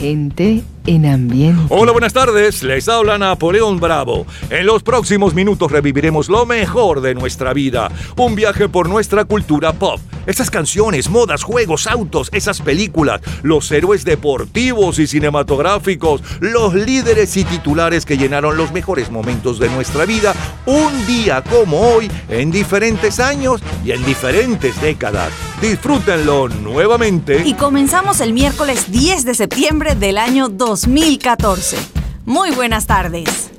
Gente en ambiente. Hola, buenas tardes. Les habla Napoleón Bravo. En los próximos minutos reviviremos lo mejor de nuestra vida. Un viaje por nuestra cultura pop. Esas canciones, modas, juegos, autos, esas películas, los héroes deportivos y cinematográficos, los líderes y titulares que llenaron los mejores momentos de nuestra vida un día como hoy, en diferentes años y en diferentes décadas. Disfrútenlo nuevamente. Y comenzamos el miércoles 10 de septiembre del año 2014. Muy buenas tardes.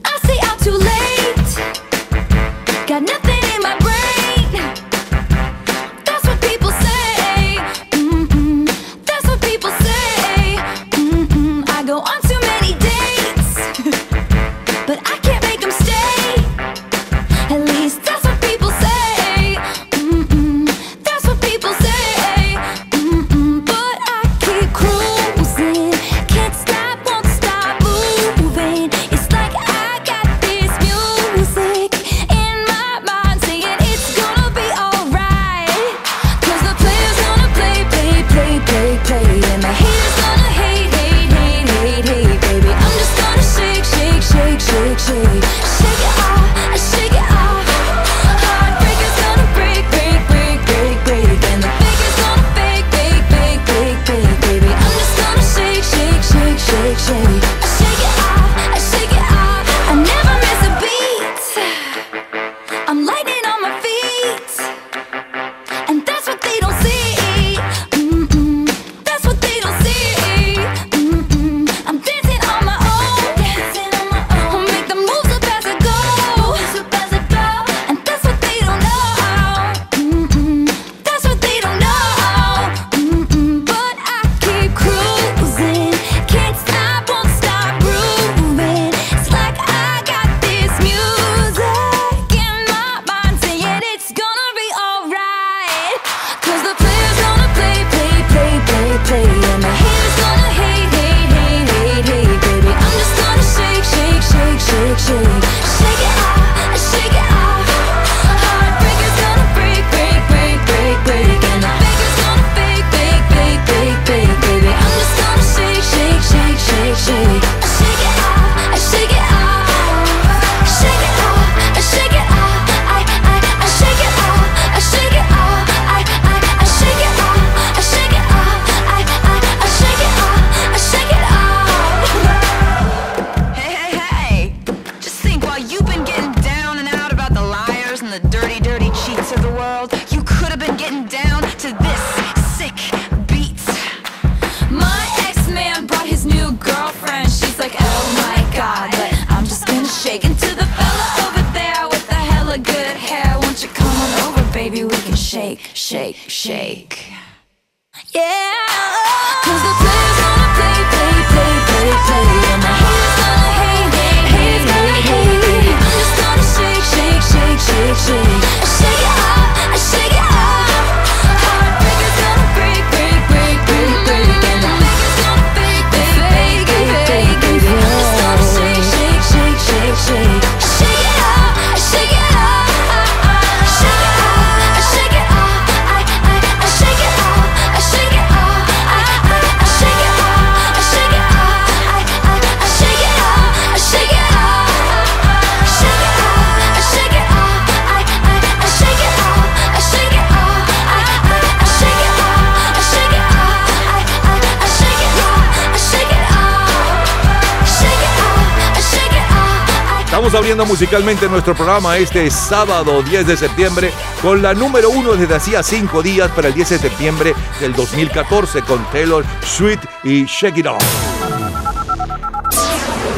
Musicalmente nuestro programa este sábado 10 de septiembre con la número uno desde hacía cinco días para el 10 de septiembre del 2014 con Taylor Swift y Shake It Off.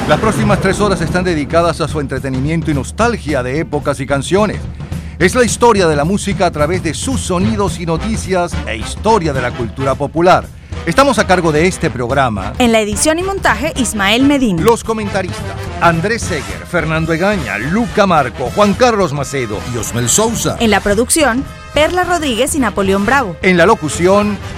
Las próximas tres horas están dedicadas a su entretenimiento y nostalgia de épocas y canciones. Es la historia de la música a través de sus sonidos y noticias e historia de la cultura popular. Estamos a cargo de este programa. En la edición y montaje, Ismael Medina. Los comentaristas, Andrés Seger, Fernando Egaña, Luca Marco, Juan Carlos Macedo y Osmel Sousa. En la producción, Perla Rodríguez y Napoleón Bravo. En la locución,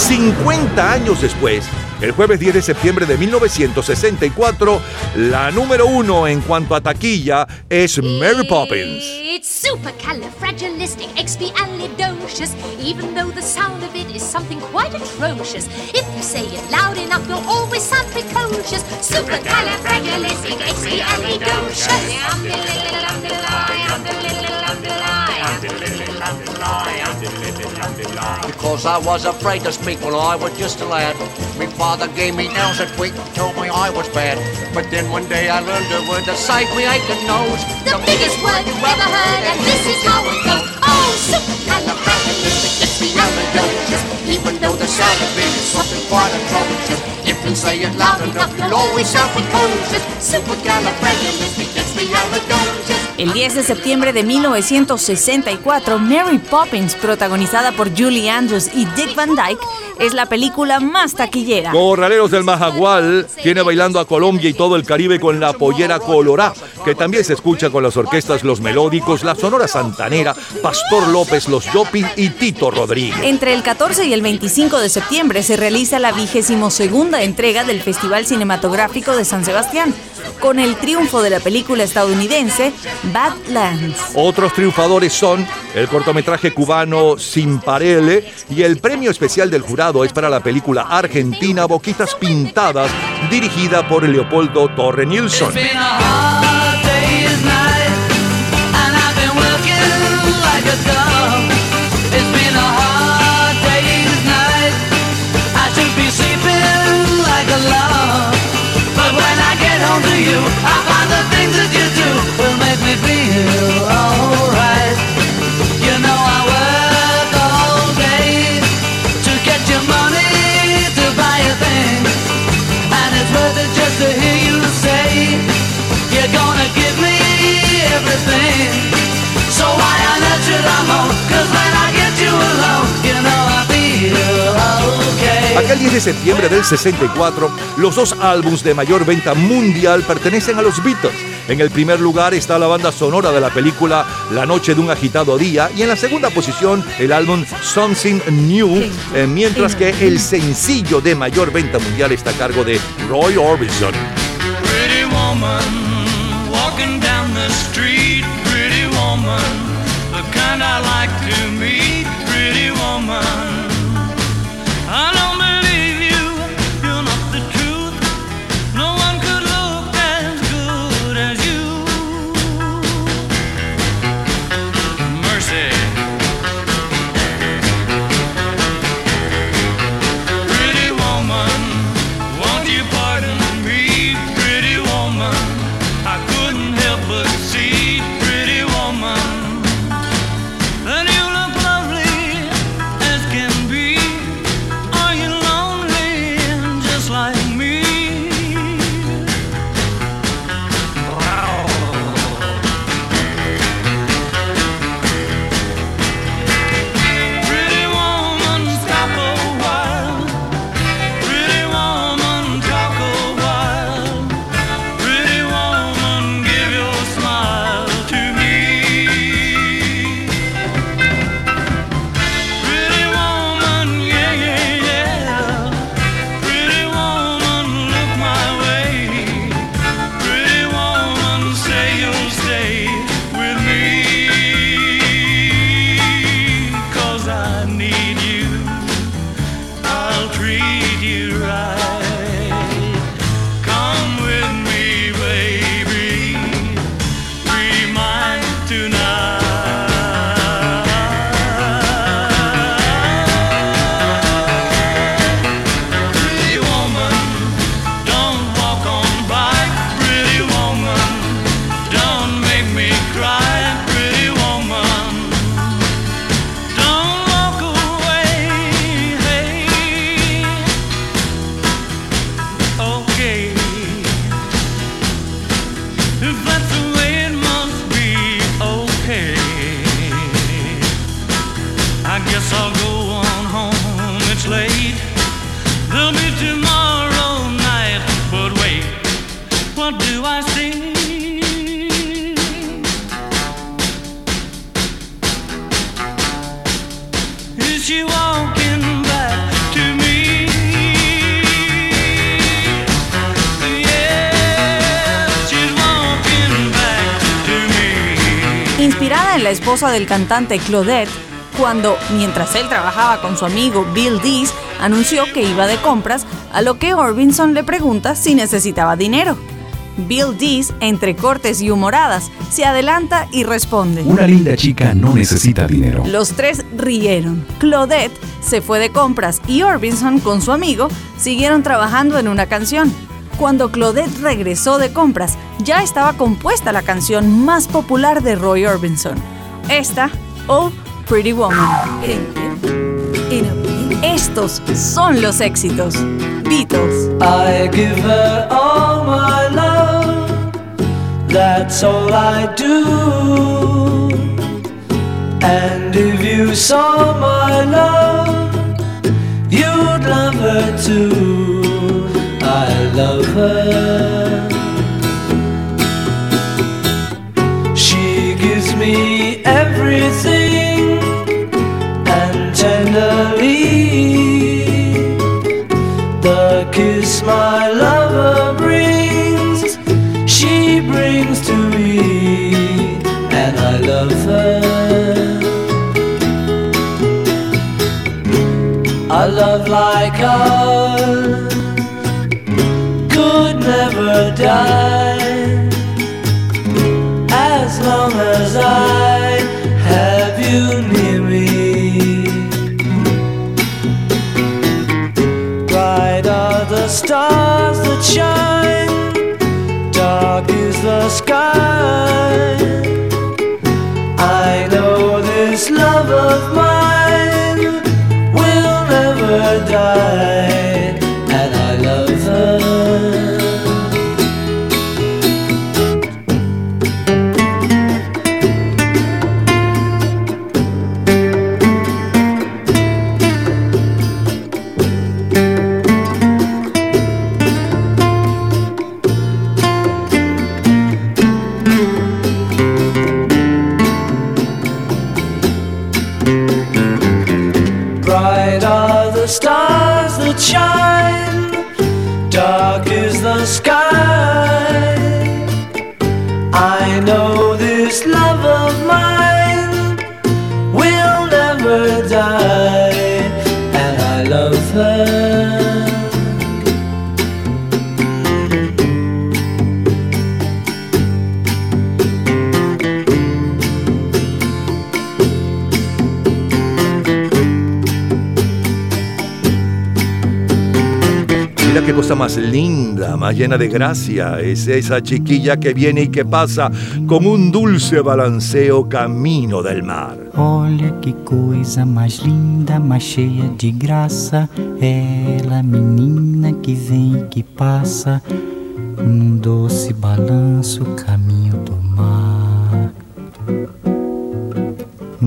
50 años después, el jueves 10 de septiembre de 1964, la número uno en cuanto a taquilla es Mary Poppins. It's supercalifragilisticexpialidocious, even though the sound of it is something quite atrocious. If you say it loud enough, you'll always sound precocious. Because I was afraid to speak when I was just a lad. My father gave me nails that week and told me I was bad. But then one day I learned a word to save me aching nose. The biggest word you ever heard, and this is how it goes. Oh, supercalifragilisticexpialidocious. Even though the sound of it is something quite atrocious. If you say it loud enough, you'll always sound precocious. Supercalifragilisticexpialidocious. El 10 de septiembre de 1964, Mary Poppins, protagonizada por Julie Andrews y Dick Van Dyke, es la película más taquillera. Corraleros del Majagual tiene bailando a Colombia y todo el Caribe con la pollera colorá, que también se escucha con las orquestas Los Melódicos, la Sonora Santanera, Pastor López, Los Yopis y Tito Rodríguez. Entre el 14 y el 25 de septiembre se realiza la vigésimo segunda entrega del Festival Cinematográfico de San Sebastián, con el triunfo de la película estadounidense Badlands. Otros triunfadores son el cortometraje cubano Sin Parele y el premio especial del jurado es para la película argentina Boquitas Pintadas, dirigida por Leopoldo Torre Nilsson. love. But when I get home to you, I find the things that you do will make me feel alright. Aquel 10 de septiembre del 64, los dos álbums de mayor venta mundial pertenecen a los Beatles. En el primer lugar está la banda sonora de la película La noche de un agitado día y en la segunda posición el álbum Something New, eh, mientras que el sencillo de mayor venta mundial está a cargo de Roy Orbison. Pretty woman, walking down the street, pretty woman, the kind I like to meet, pretty woman. Esposa del cantante Claudette, cuando, mientras él trabajaba con su amigo Bill Dees, anunció que iba de compras, a lo que Orbison le pregunta si necesitaba dinero. Bill Dees, entre cortes y humoradas, se adelanta y responde. Una linda chica no necesita dinero. Los tres rieron. Claudette se fue de compras y Orbison con su amigo siguieron trabajando en una canción. Cuando Claudette regresó de compras, ya estaba compuesta la canción más popular de Roy Orbison. Esta, Oh Pretty Woman. Estos son los éxitos. Beatles. I give her all my love, that's all I do. And if you saw my love, you'd love her too. I love her. She gives me everything and tenderly the kiss my lover brings, she brings to me, and I love her. A love like ours could never die as long as I near me. Bright are the stars that shine, dark is the sky. Más linda, más llena de gracia. Es esa chiquilla que viene y que pasa como un dulce balanceo camino del mar. Olha que coisa mais linda, mais cheia de graça. Ela, menina que vem e que passa, num doce balanço, caminho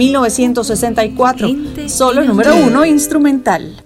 1964. Solo número uno instrumental.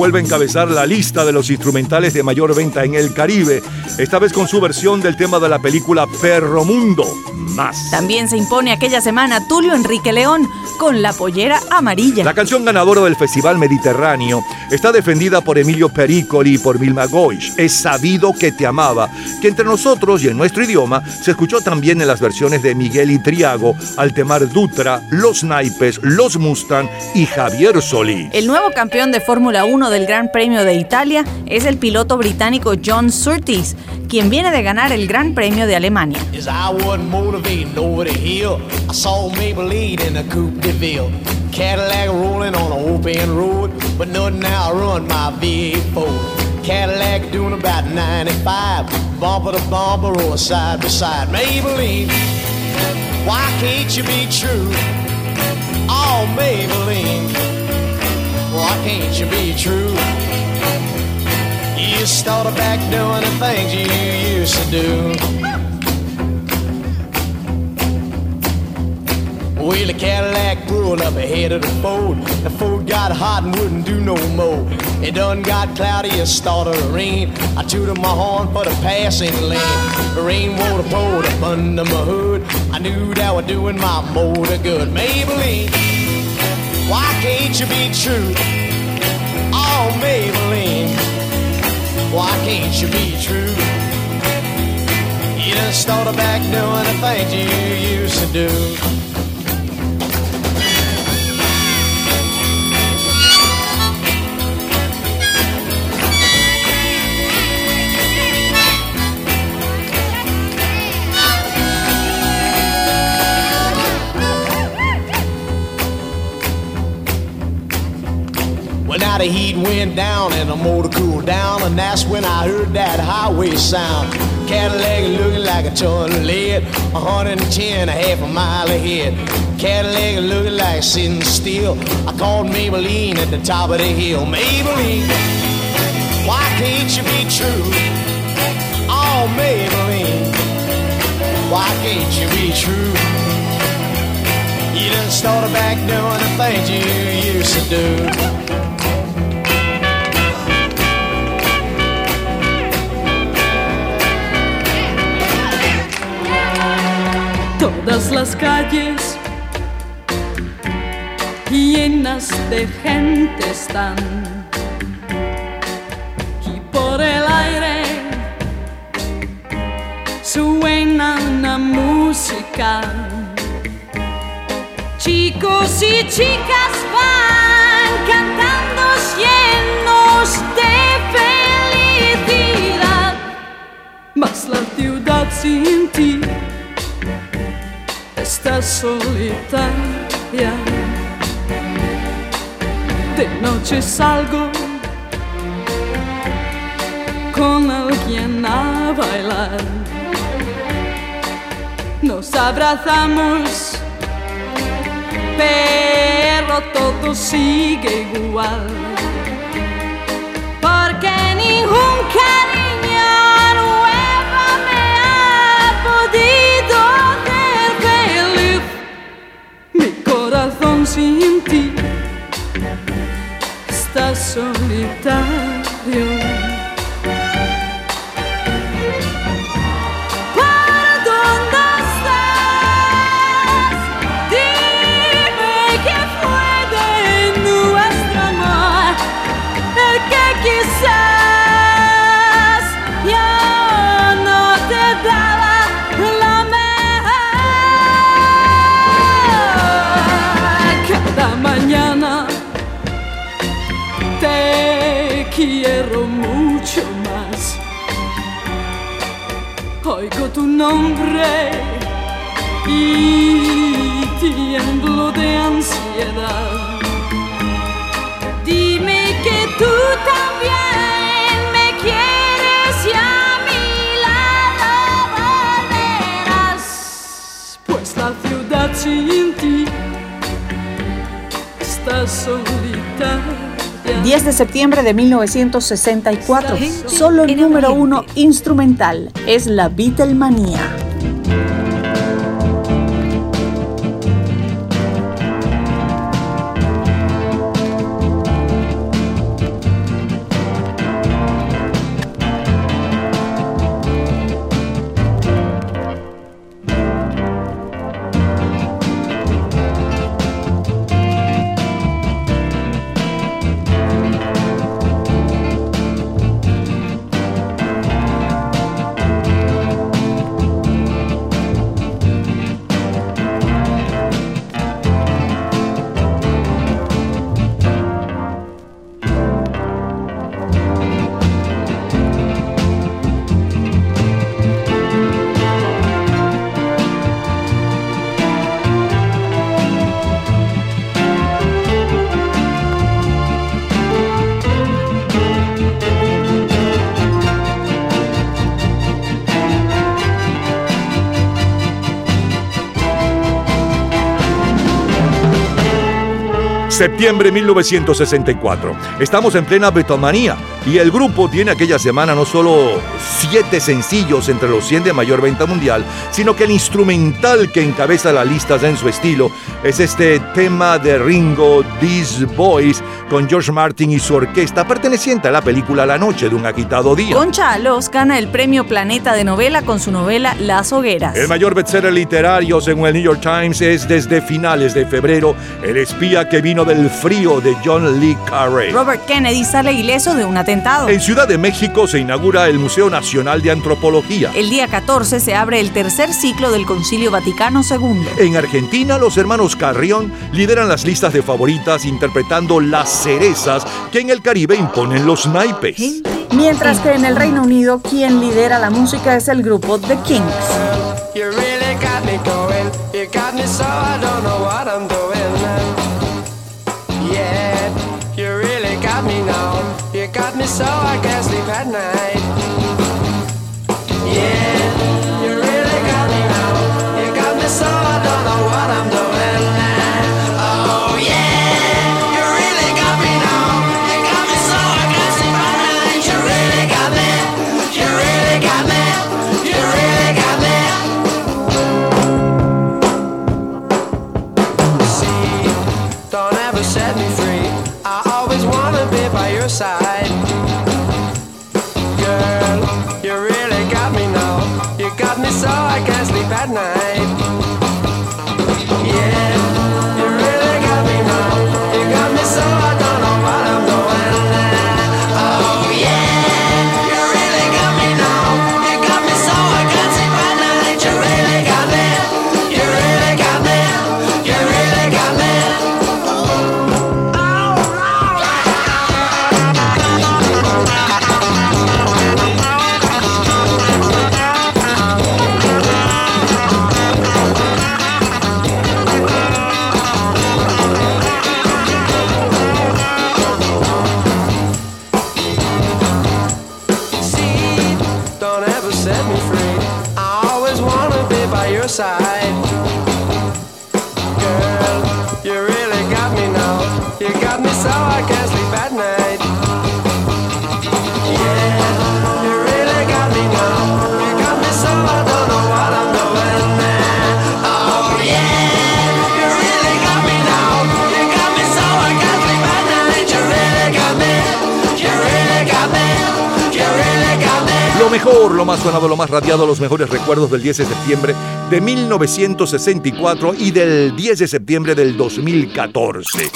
Vuelve a encabezar la lista de los instrumentales de mayor venta en el Caribe, esta vez con su versión del tema de la película Perro Mundo. Más. También se impone aquella semana Tulio Enrique León con la pollera amarilla. La canción ganadora del Festival Mediterráneo está defendida por Emilio Pericoli y por Vilma Goich. Es sabido que te amaba, que entre nosotros y en nuestro idioma se escuchó también en las versiones de Miguel Itriago, Altemar Dutra, Los Naipes, Los Mustang y Javier Solís. El nuevo campeón de Fórmula 1 del Gran Premio de Italia es el piloto británico John Surtees, quien viene de ganar el Gran Premio de Alemania. As I wasn't motivating over the hill, I saw Maybelline in a Coupe de Ville. Cadillac rolling on an open road, but nothing outrun my V8 Cadillac doing about 95, bumper to bumper or side by side. Maybelline, why can't you be true? Oh, Maybelline, why can't you be true? You started back doing the things you used to do. Well, the Cadillac pulled up ahead of the Ford. The Ford got hot and wouldn't do no more. It done got cloudy, it started to rain. I tooted my horn for the passing lane. The rainwater poured up under my hood. I knew that was doing my motor good. Maybelline, why can't you be true? Oh, Maybelline, why can't you be true? You done started back doing the things you used to do. The heat went down and the motor cooled down, and that's when I heard that highway sound. Cadillac looking like a ton of lead, 110, a half a mile ahead. Cadillac looking like sitting still. I called Maybelline at the top of the hill. Maybelline, why can't you be true? Oh, Maybelline, why can't you be true? You done started back doing the things you used to do. Todas las calles llenas de gente están. Y por el aire suena una música. Chicos y chicas van cantando llenos de felicidad, mas la ciudad sin ti está solitaria. De noche salgo con alguien a bailar. Nos abrazamos, pero todo sigue igual. Porque ningún corazón sin ti está solitario. Tu nombre y tiemblo de ansiedad. Dime que tú también me quieres y a mi lado volverás. Pues la ciudad sin ti está solitaria. 10 de septiembre de 1964, solo el número uno instrumental es la Beatlemanía. Septiembre 1964. Estamos en plena Beatlemanía y el grupo tiene aquella semana no solo siete sencillos entre los 100 de mayor venta mundial, sino que el instrumental que encabeza las listas en su estilo es este tema de Ringo, These Boys, con George Martin y su orquesta perteneciente a la película La Noche de un agitado día. Concha Alós gana el premio Planeta de Novela con su novela Las Hogueras. El mayor bestseller literario, según el New York Times, es desde finales de febrero El espía que vino del frío de John Lee Carey. Robert Kennedy sale ileso de un atentado. En Ciudad de México se inaugura el Museo Nacional de Antropología. El día 14 se abre el tercer ciclo del Concilio Vaticano II. En Argentina, los hermanos Carrión lideran las listas de favoritas interpretando las cerezas que en el Caribe imponen los naipes. Mientras que en el Reino Unido, quien lidera la música es el grupo The Kings. Yeah, lo más sonado, lo más radiado, los mejores recuerdos del 10 de septiembre de 1964 y del 10 de septiembre del 2014.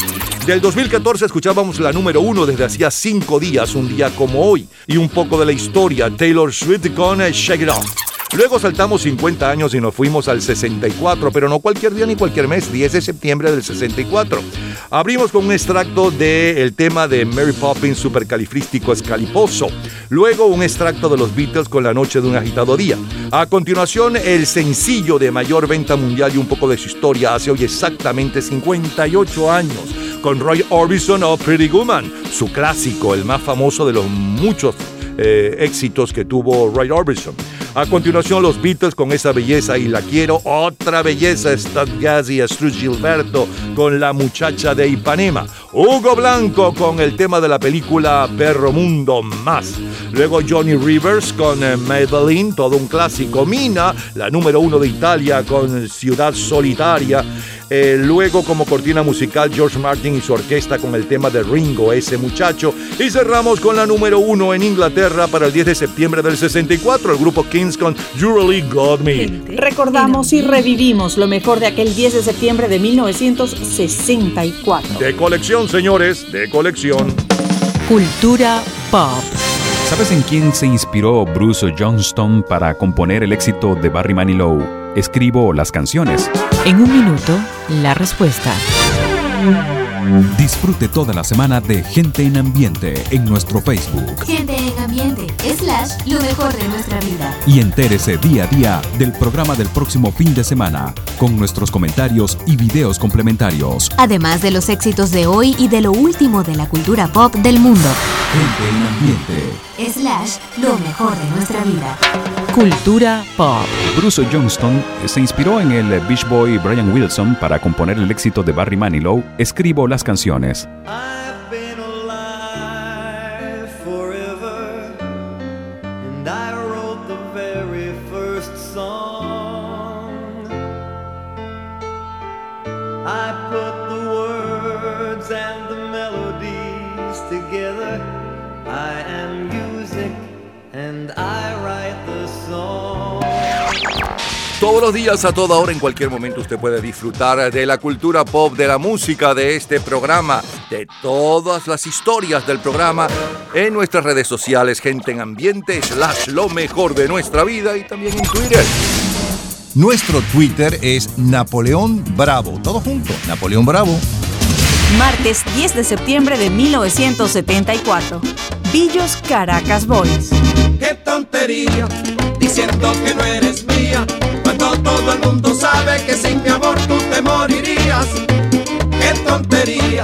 Del 2014 escuchábamos la número uno desde hacía cinco días, un día como hoy, y un poco de la historia, Taylor Swift con Shake It Off. Luego saltamos 50 años y nos fuimos al 64, pero no cualquier día ni cualquier mes, 10 de septiembre del 64. Abrimos con un extracto del tema de Mary Poppins supercalifrístico escaliposo. Luego un extracto de los Beatles con La noche de un agitado día. A continuación, el sencillo de mayor venta mundial y un poco de su historia hace hoy exactamente 58 años con Roy Orbison o Pretty Woman, su clásico, el más famoso de los muchos eh, éxitos que tuvo Roy Orbison. A continuación, los Beatles con esa belleza y la quiero. Otra belleza, Stud Gazzi, Astruz Gilberto con la muchacha de Ipanema. Hugo Blanco con el tema de la película Perro Mundo Más. Luego Johnny Rivers con eh, Maybelline, todo un clásico. Mina, la número uno de Italia con Ciudad Solitaria. Eh, luego como cortina musical George Martin y su orquesta con el tema de Ringo, ese muchacho. Y cerramos con la número uno en Inglaterra para el 10 de septiembre del 64, el grupo Con You Really Got Me. Recordamos y revivimos lo mejor de aquel 10 de septiembre de 1964. De colección, señores, de colección. Cultura pop. ¿Sabes en quién se inspiró Bruce Johnston para componer el éxito de Barry Manilow? Escribo las canciones. En un minuto, la respuesta. Disfrute toda la semana de Gente en Ambiente en nuestro Facebook Gente en ambiente, lo mejor de nuestra vida. y entérese día a día del programa del próximo fin de semana con nuestros comentarios y videos complementarios. Además de los éxitos de hoy y de lo último de la cultura pop del mundo. Gente en Ambiente. Slash, lo mejor de nuestra vida. Cultura pop. Bruce Johnston se inspiró en el Beach Boy Brian Wilson para componer el éxito de Barry Manilow, Escribo las canciones. Todos los días, a toda hora, en cualquier momento, usted puede disfrutar de la cultura pop, de la música, de este programa, de todas las historias del programa en nuestras redes sociales, gente en ambiente, slash lo mejor de nuestra vida y también en Twitter. Nuestro Twitter es Napoleón Bravo. Todo junto, Napoleón Bravo. Martes 10 de septiembre de 1974. Villos Caracas Boys. qué tontería, diciendo que no eres morirías. Qué tontería,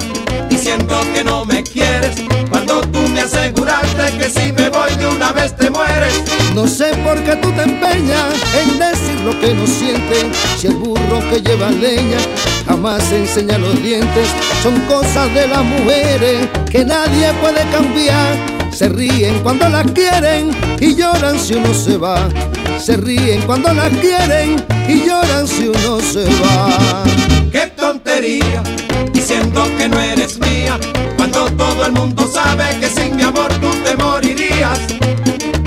diciendo que no me quieres, cuando tú me aseguraste que si me voy de una vez te mueres. No sé por qué tú te empeñas en decir lo que no sientes. Si el burro que lleva leña jamás enseña los dientes, son cosas de las mujeres que nadie puede cambiar. Se ríen cuando las quieren y lloran si uno se va. Se ríen cuando las quieren y lloran si uno se va. Qué tontería, diciendo que no eres mía, cuando todo el mundo sabe que sin mi amor tú te morirías.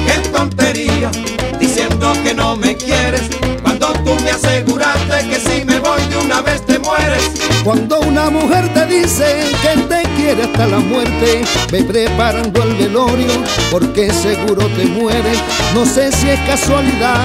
Qué tontería, diciendo que no me quieres, cuando tú me aseguraste que si Cuando una mujer te dice que te quiere hasta la muerte, ve preparando el velorio porque seguro te mueres. No sé si es casualidad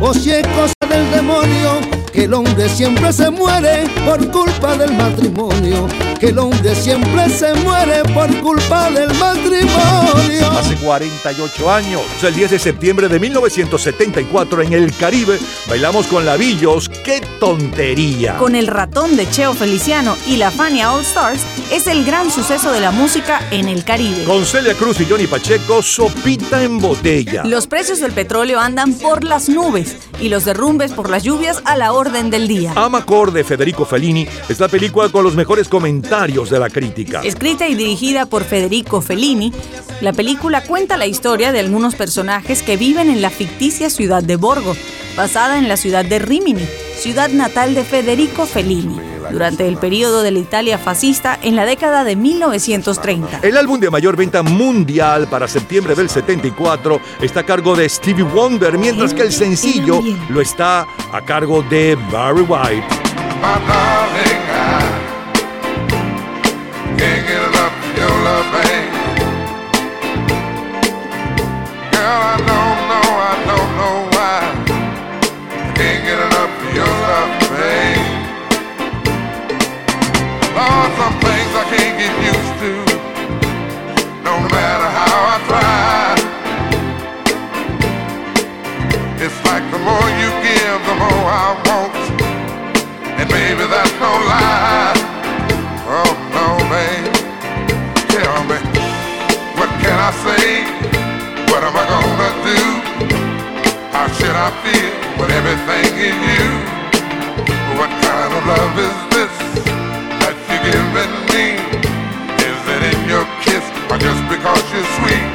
o si es cosa del demonio, que el hombre siempre se muere por culpa del matrimonio, que el hombre siempre se muere por culpa del matrimonio. Hace 48 años, el 10 de septiembre de 1974 en el Caribe, bailamos con Lavillos, ¡qué tontería! Con el ratón de Cheo Feliciano y la Fania All Stars, es el gran suceso de la música en el Caribe. Con Celia Cruz y Johnny Pacheco, sopita en botella. Los precios del petróleo andan por las nubes y los derrumbes por las lluvias a la orden del día. Amacor de Federico Fellini es la película con los mejores comentarios de la crítica. Escrita y dirigida por Federico Fellini, la película cuenta la historia de algunos personajes que viven en la ficticia ciudad de Borgo, basada en la ciudad de Rimini, ciudad natal de Federico Fellini, durante el periodo de la Italia fascista en la década de 1930. El álbum de mayor venta mundial para septiembre del 74 está a cargo de Stevie Wonder, mientras que el sencillo lo está a cargo de Barry White. I feel when everything is you? What kind of love is this that you're giving me? Is it in your kiss or just because you're sweet?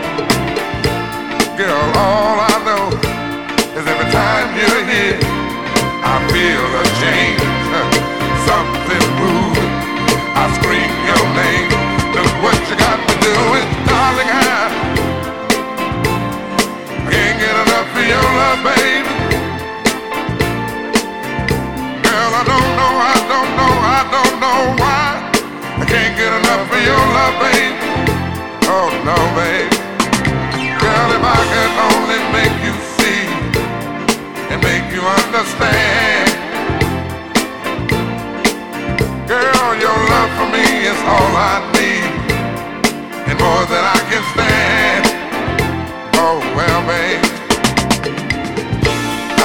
Girl, all I know is every time you're here, I feel a change. Something moving. I scream your name. Look what you got me doing, darling. I your love, baby. Girl, I don't know, I don't know, I don't know why. I can't get enough of your love, baby. Oh no, baby. Girl, if I could only make you see and make you understand. Girl, your love for me is all I need, and more than I can stand. Oh well, babe,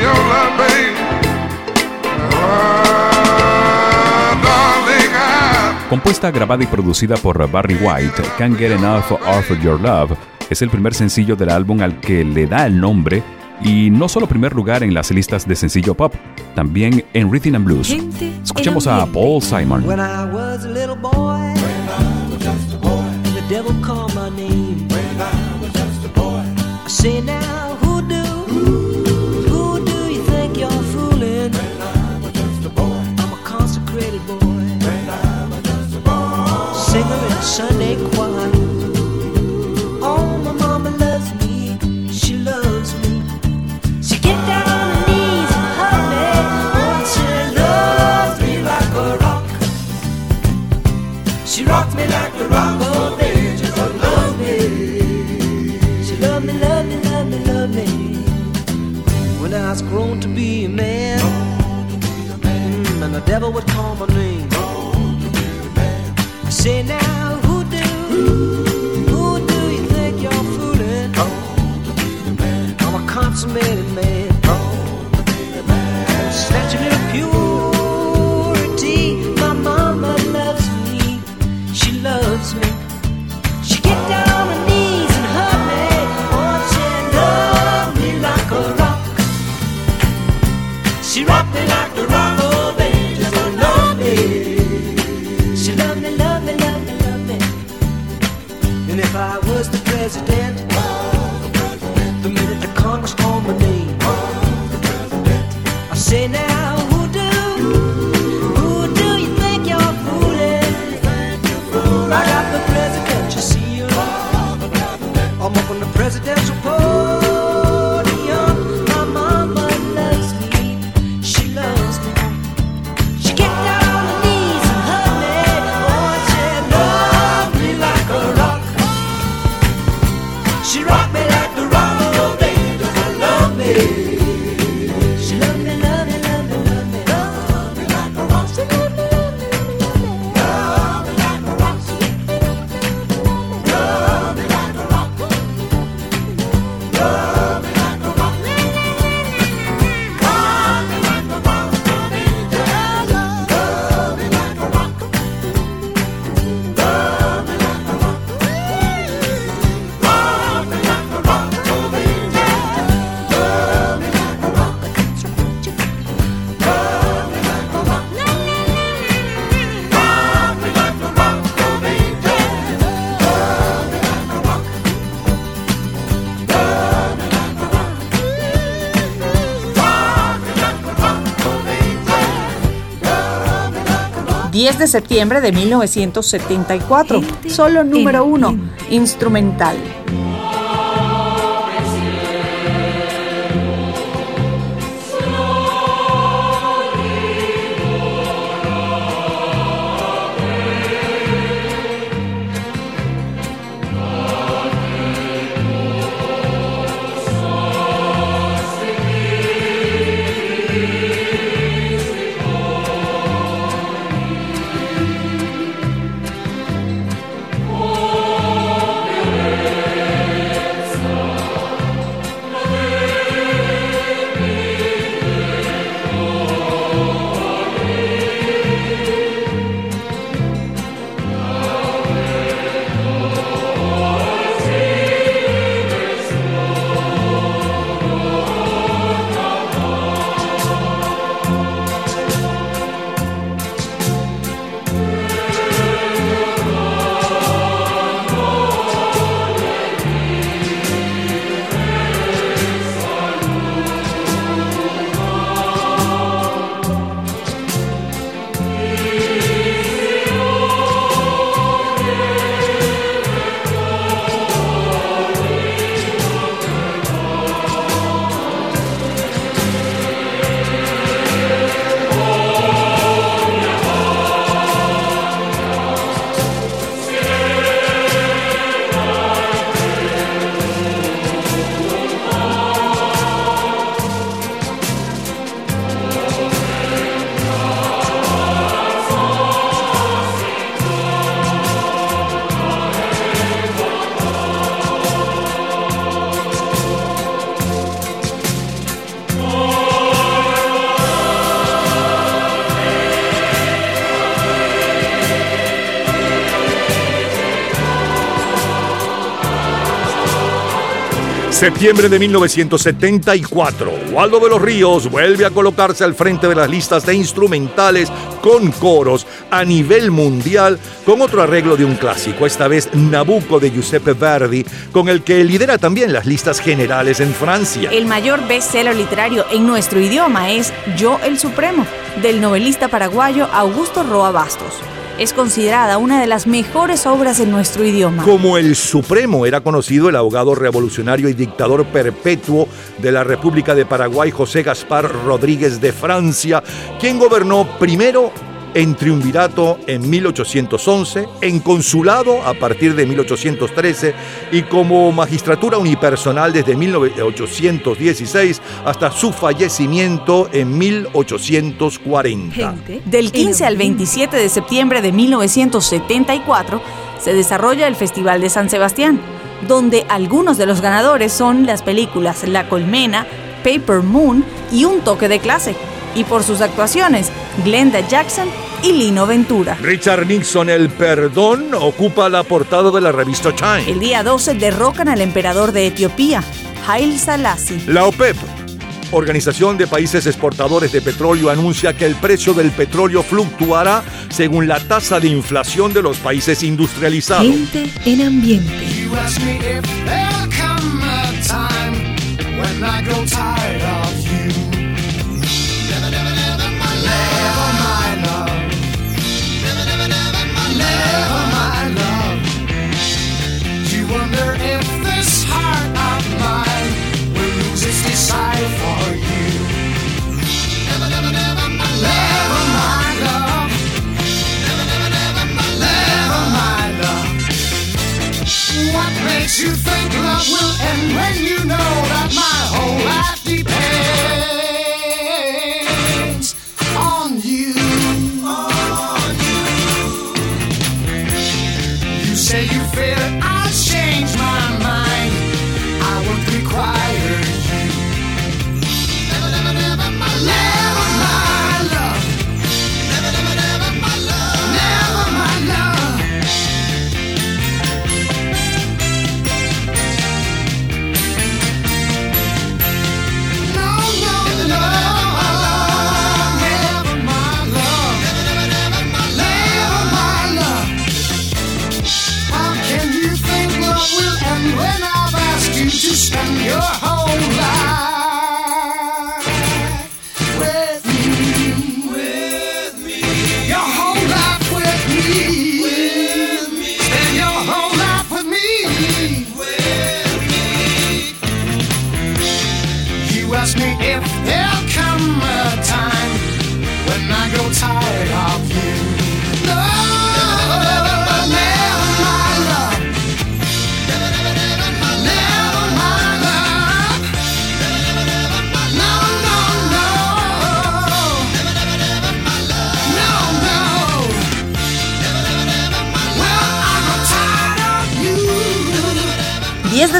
your love, Compuesta, grabada y producida por Barry White, Can't Get Enough of Your Love es el primer sencillo del álbum al que le da el nombre y no solo primer lugar en las listas de sencillo pop, también en Rhythm and Blues. Escuchemos a Paul Simon. When 10 de septiembre de 1974. Solo número uno, instrumental. Septiembre de 1974, Waldo de los Ríos vuelve a colocarse al frente de las listas de instrumentales con coros a nivel mundial con otro arreglo de un clásico, esta vez Nabucco de Giuseppe Verdi, con el que lidera también las listas generales en Francia. El mayor bestseller literario en nuestro idioma es Yo el Supremo, del novelista paraguayo Augusto Roa Bastos. Es considerada una de las mejores obras en nuestro idioma. Como el Supremo era conocido el abogado revolucionario y dictador perpetuo de la República de Paraguay, José Gaspar Rodríguez de Francia, quien gobernó primero en triunvirato en 1811, en consulado a partir de 1813 y como magistratura unipersonal desde 1816 hasta su fallecimiento en 1840. Del 15 al 27 de septiembre de 1974 se desarrolla el Festival de San Sebastián, donde algunos de los ganadores son las películas La Colmena, Paper Moon y Un Toque de Clase. Y por sus actuaciones, Glenda Jackson y Lino Ventura. Richard Nixon, el perdón, ocupa la portada de la revista Time. El día 12 derrocan al emperador de Etiopía, Haile Selassie. La OPEP, Organización de Países Exportadores de Petróleo, anuncia que el precio del petróleo fluctuará según la tasa de inflación de los países industrializados. Gente en ambiente. You ask me if You think love will end when you know that my whole life depends.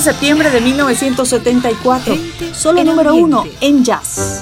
De septiembre de 1974. Solo número uno en jazz.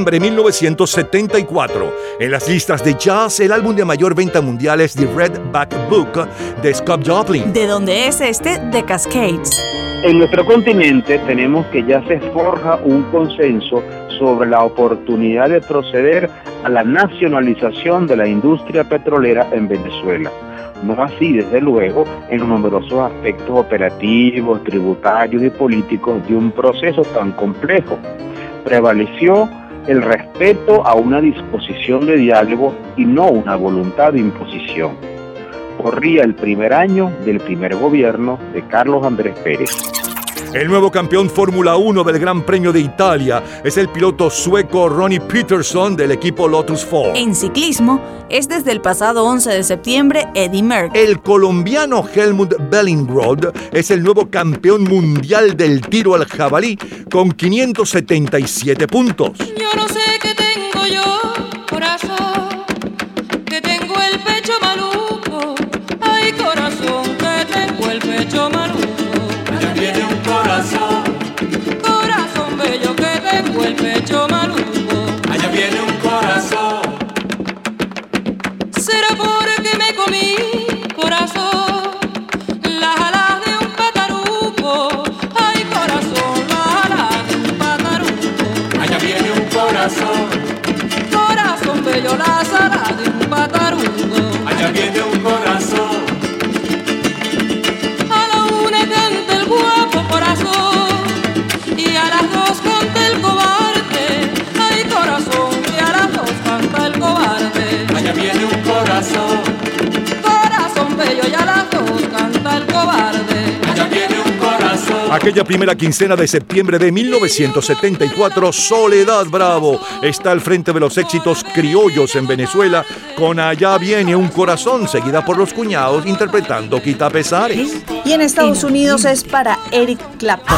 Septiembre 1974. En las listas de jazz, el álbum de mayor venta mundial es The Red Back Book de Scott Joplin. De donde es este The Cascades. En nuestro continente tenemos que ya se forja un consenso sobre la oportunidad de proceder a la nacionalización de la industria petrolera en Venezuela. No así, desde luego, en los numerosos aspectos operativos, tributarios y políticos de un proceso tan complejo. Prevaleció el respeto a una disposición de diálogo y no una voluntad de imposición. Corría el primer año del primer gobierno de Carlos Andrés Pérez. El nuevo campeón Fórmula 1 del Gran Premio de Italia es el piloto sueco Ronnie Peterson del equipo Lotus 4. En ciclismo es desde el pasado 11 de septiembre Eddie Merckx. El colombiano Helmut Bellingrod es el nuevo campeón mundial del tiro al jabalí con 577 puntos. Yo no sé qué tengo yo, corazón, que tengo el pecho maluco. Ay, corazón, que tengo el pecho maluco. Allá viene un corazón, Corazón bello, que tengo el pecho maluco. allá viene un corazón. Será porque me comí, corazón, las alas de un pataruco. Ay, corazón, las alas de un pataruco. Allá viene un corazón, Corazón bello, las alas de un Aquella primera quincena de septiembre de 1974, Soledad Bravo está al frente de los éxitos criollos en Venezuela con Allá viene un corazón, seguida por los cuñados interpretando Quita Pesares. Y en Estados Unidos es para Eric Clapton.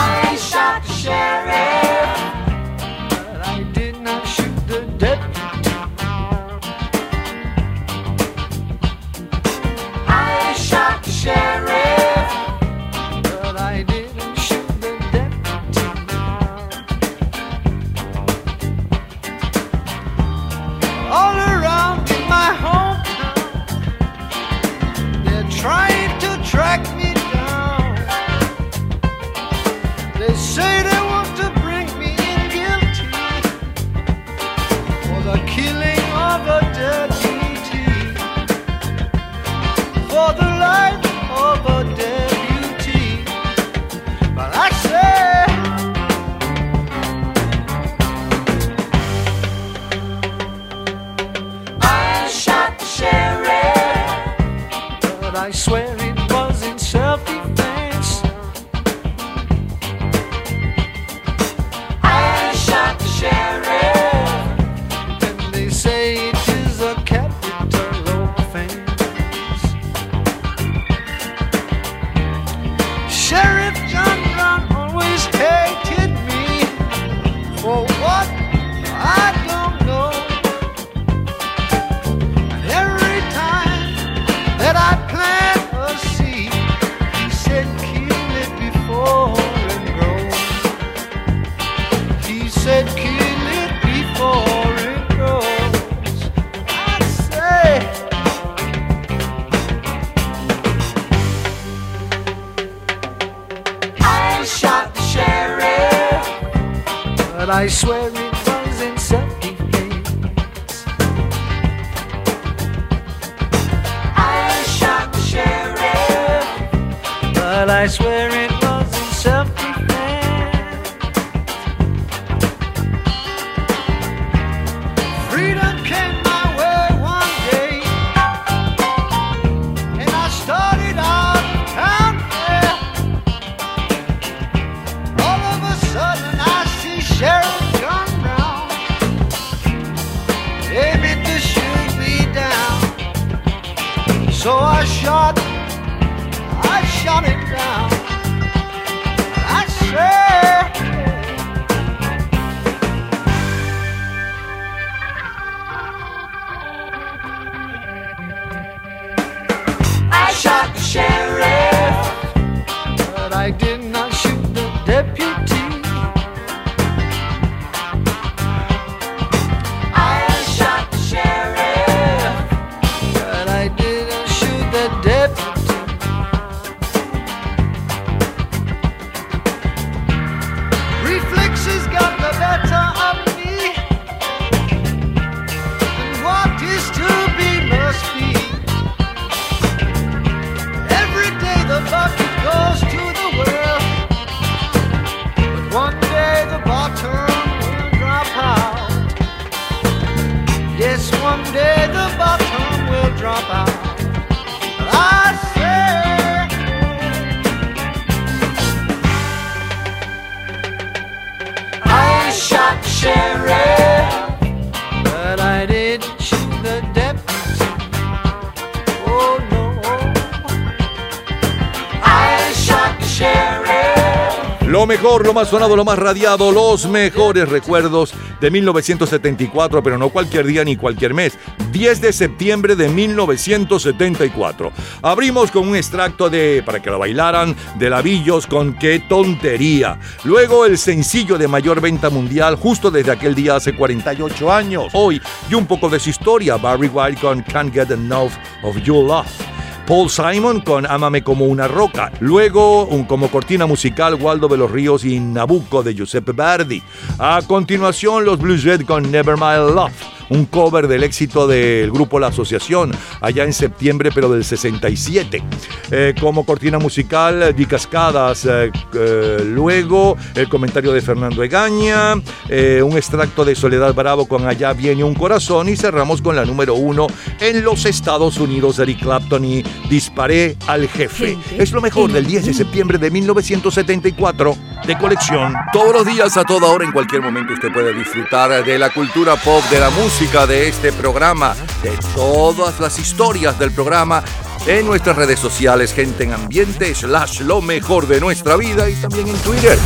Mejor, lo más sonado, lo más radiado, los mejores recuerdos de 1974, pero no cualquier día ni cualquier mes. 10 de septiembre de 1974. Abrimos con un extracto de, para que lo bailaran, de Lavillos con Qué tontería. Luego el sencillo de mayor venta mundial justo desde aquel día hace 48 años. Hoy, y un poco de su historia, Barry White con Can't Get Enough of Your Love. Paul Simon con Ámame como una roca. Luego, un, como cortina musical, Waldo de los Ríos y Nabucco de Giuseppe Verdi. A continuación, los Blues Red con Never My Love. Un cover del éxito del grupo La Asociación, allá en septiembre, pero del 67. Eh, como cortina musical, Di Cascadas. eh, eh, luego, el comentario de Fernando Egaña. eh, un extracto de Soledad Bravo con Allá viene un corazón. Y cerramos con la número uno en los Estados Unidos, Eric Clapton y Disparé al jefe. Es lo mejor del 10 de septiembre de 1974 de colección. Todos los días, a toda hora, en cualquier momento, usted puede disfrutar de la cultura pop, de la música, de este programa, de todas las historias del programa en nuestras redes sociales, gente en ambiente, slash lo mejor de nuestra vida y también en Twitter.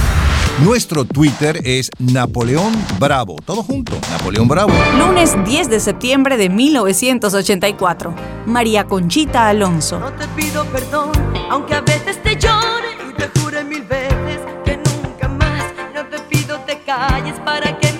Nuestro Twitter es Napoleón Bravo. Todo junto, Napoleón Bravo. Lunes 10 de septiembre de 1984. María Conchita Alonso. No te pido perdón, aunque a veces te llore y te jure mil veces que nunca más. No te pido te calles para que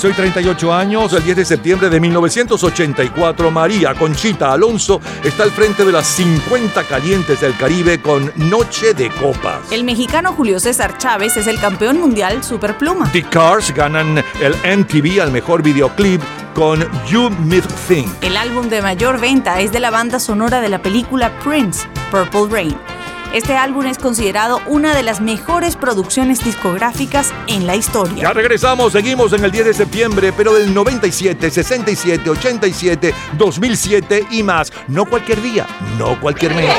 Hace hoy 38 años, el 10 de septiembre de 1984, María Conchita Alonso está al frente de las 50 calientes del Caribe con Noche de Copas. El mexicano Julio César Chávez es el campeón mundial superpluma. The Cars ganan el MTV al mejor videoclip con You Me Think. El álbum de mayor venta es de la banda sonora de la película Prince, Purple Rain. Este álbum es considerado una de las mejores producciones discográficas en la historia. Ya regresamos, seguimos en el 10 de septiembre, pero del 97, 67, 87, 2007 y más. No cualquier día, no cualquier mes.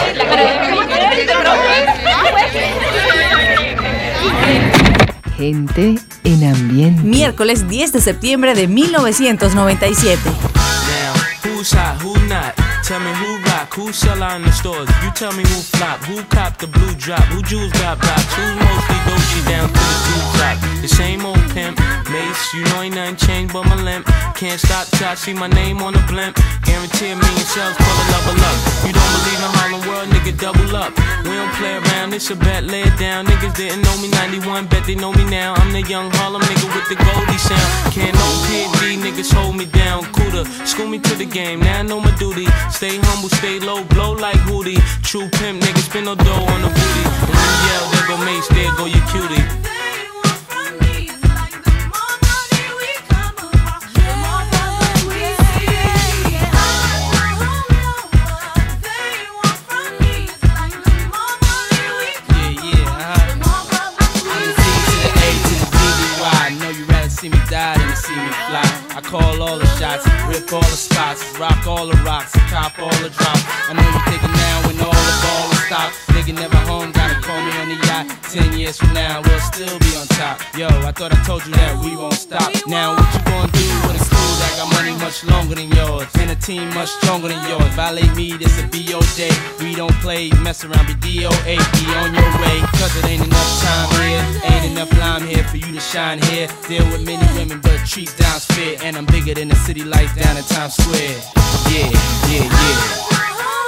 Gente en ambiente. Miércoles 10 de septiembre de 1997. Who sell out in the stores. You tell me who flop, who cop the blue drop, who jewels got blocks, who's mostly Dolce down to the two drop. The same old pimp, mace, you know ain't nothing changed but my limp. Can't stop till I see my name on the blimp. Guarantee a million sales, pull a level up. You don't believe in Harlem World, nigga, double up. We don't play around, it's a bet, lay it down. Niggas didn't know me 91, bet they know me now. I'm the young Harlem nigga with the Goldie sound. Can't no PD, niggas hold me down. Cooler, school me to the game, now I know my duty. Stay humble, stay low, blow like Hootie. True pimp, niggas spin no dough on the booty. You yell, there go Mace, there go your cutie. Rock all the rocks, cop all the drops. I know you're thinking now when all the ball is stopped. Nigga never home, gotta call me on the yacht. Ten years from now, we'll still be on top. Yo, I thought I told you that we won't stop. Now what you gonna do with a crew that got money much longer than yours? And a team much stronger than yours. Violate me, this a BO day. We don't play, mess around, be DOA, be on your way. Cause it ain't enough time here, ain't enough lime here for you to shine here. Deal with many women, but treat down's fair. And I'm bigger than the city lights down in Times Square. Yeah, yeah, yeah.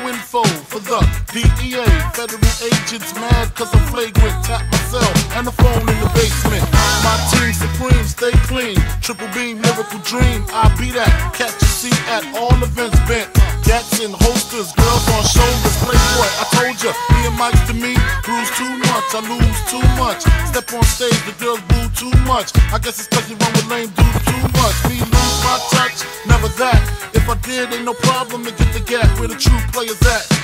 Info for the DEA. Federal agents mad cause I'm flagrant. Tap myself and the phone in the basement. My team supreme, stay clean. Triple beam, lyrical dream. I be that. Catch a seat at all events bent. Gats and holsters, girls on shoulders. Playboy, I told ya, me and Mike's to me. Bruise too much, I lose too much. Step on stage, the girls boo too much. I guess it's cause you run with lame dudes too much. Me lose my touch, never that. If I did, ain't no problem to get the gap where the true players at.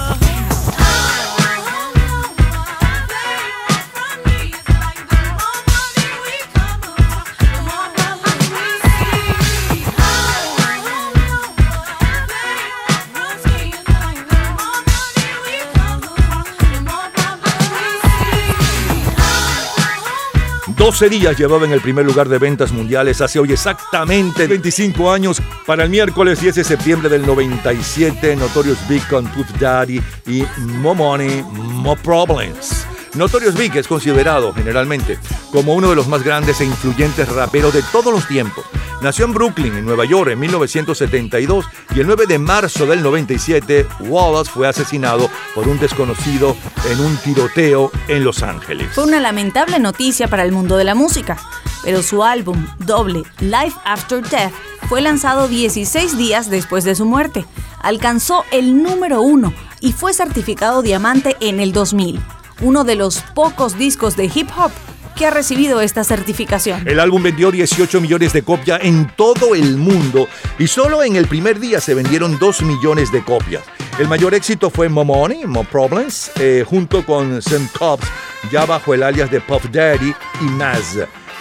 Doce días llevaba en el primer lugar de ventas mundiales hace hoy exactamente 25 años. Para el miércoles 10 de septiembre del 97, Notorious Big con Puff Daddy y More Money, More Problems. Notorious Big es considerado generalmente como uno de los más grandes e influyentes raperos de todos los tiempos. Nació en Brooklyn, en Nueva York, en 1972 y el 9 de marzo del 97, Wallace fue asesinado por un desconocido en un tiroteo en Los Ángeles. Fue una lamentable noticia para el mundo de la música, pero su álbum doble Life After Death fue lanzado 16 días después de su muerte. Alcanzó el número uno y fue certificado diamante en el 2000, uno de los pocos discos de hip hop que ha recibido esta certificación. El álbum vendió 18 millones de copias en todo el mundo y solo en el primer día se vendieron 2 millones de copias. El mayor éxito fue More Money, More Problems, eh, junto con Sam Cobbs, ya bajo el alias de Puff Daddy y Maz.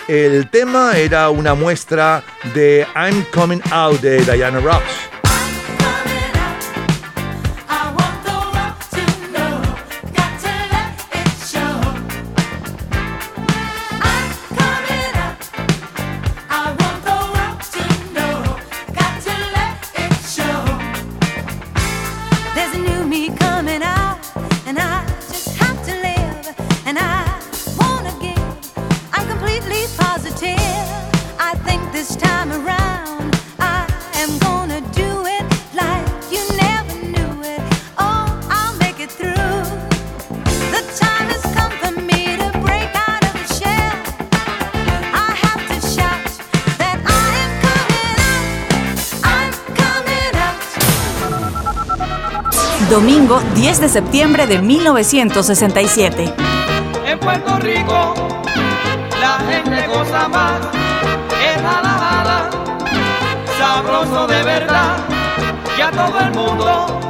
El tema era una muestra de I'm Coming Out de Diana Ross. 10 de septiembre de 1967. En Puerto Rico la gente goza más, es jala jala, sabroso de verdad, ya todo el mundo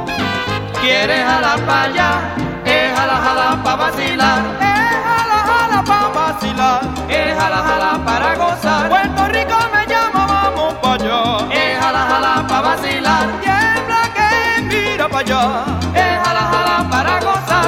quiere jalar para allá, es jala jala para vacilar, es jala jala para vacilar, es jala jala para gozar, Puerto Rico me llama, vamos para allá, es jala jala para vacilar, tiembla que mira para allá, es jala jala para gozar.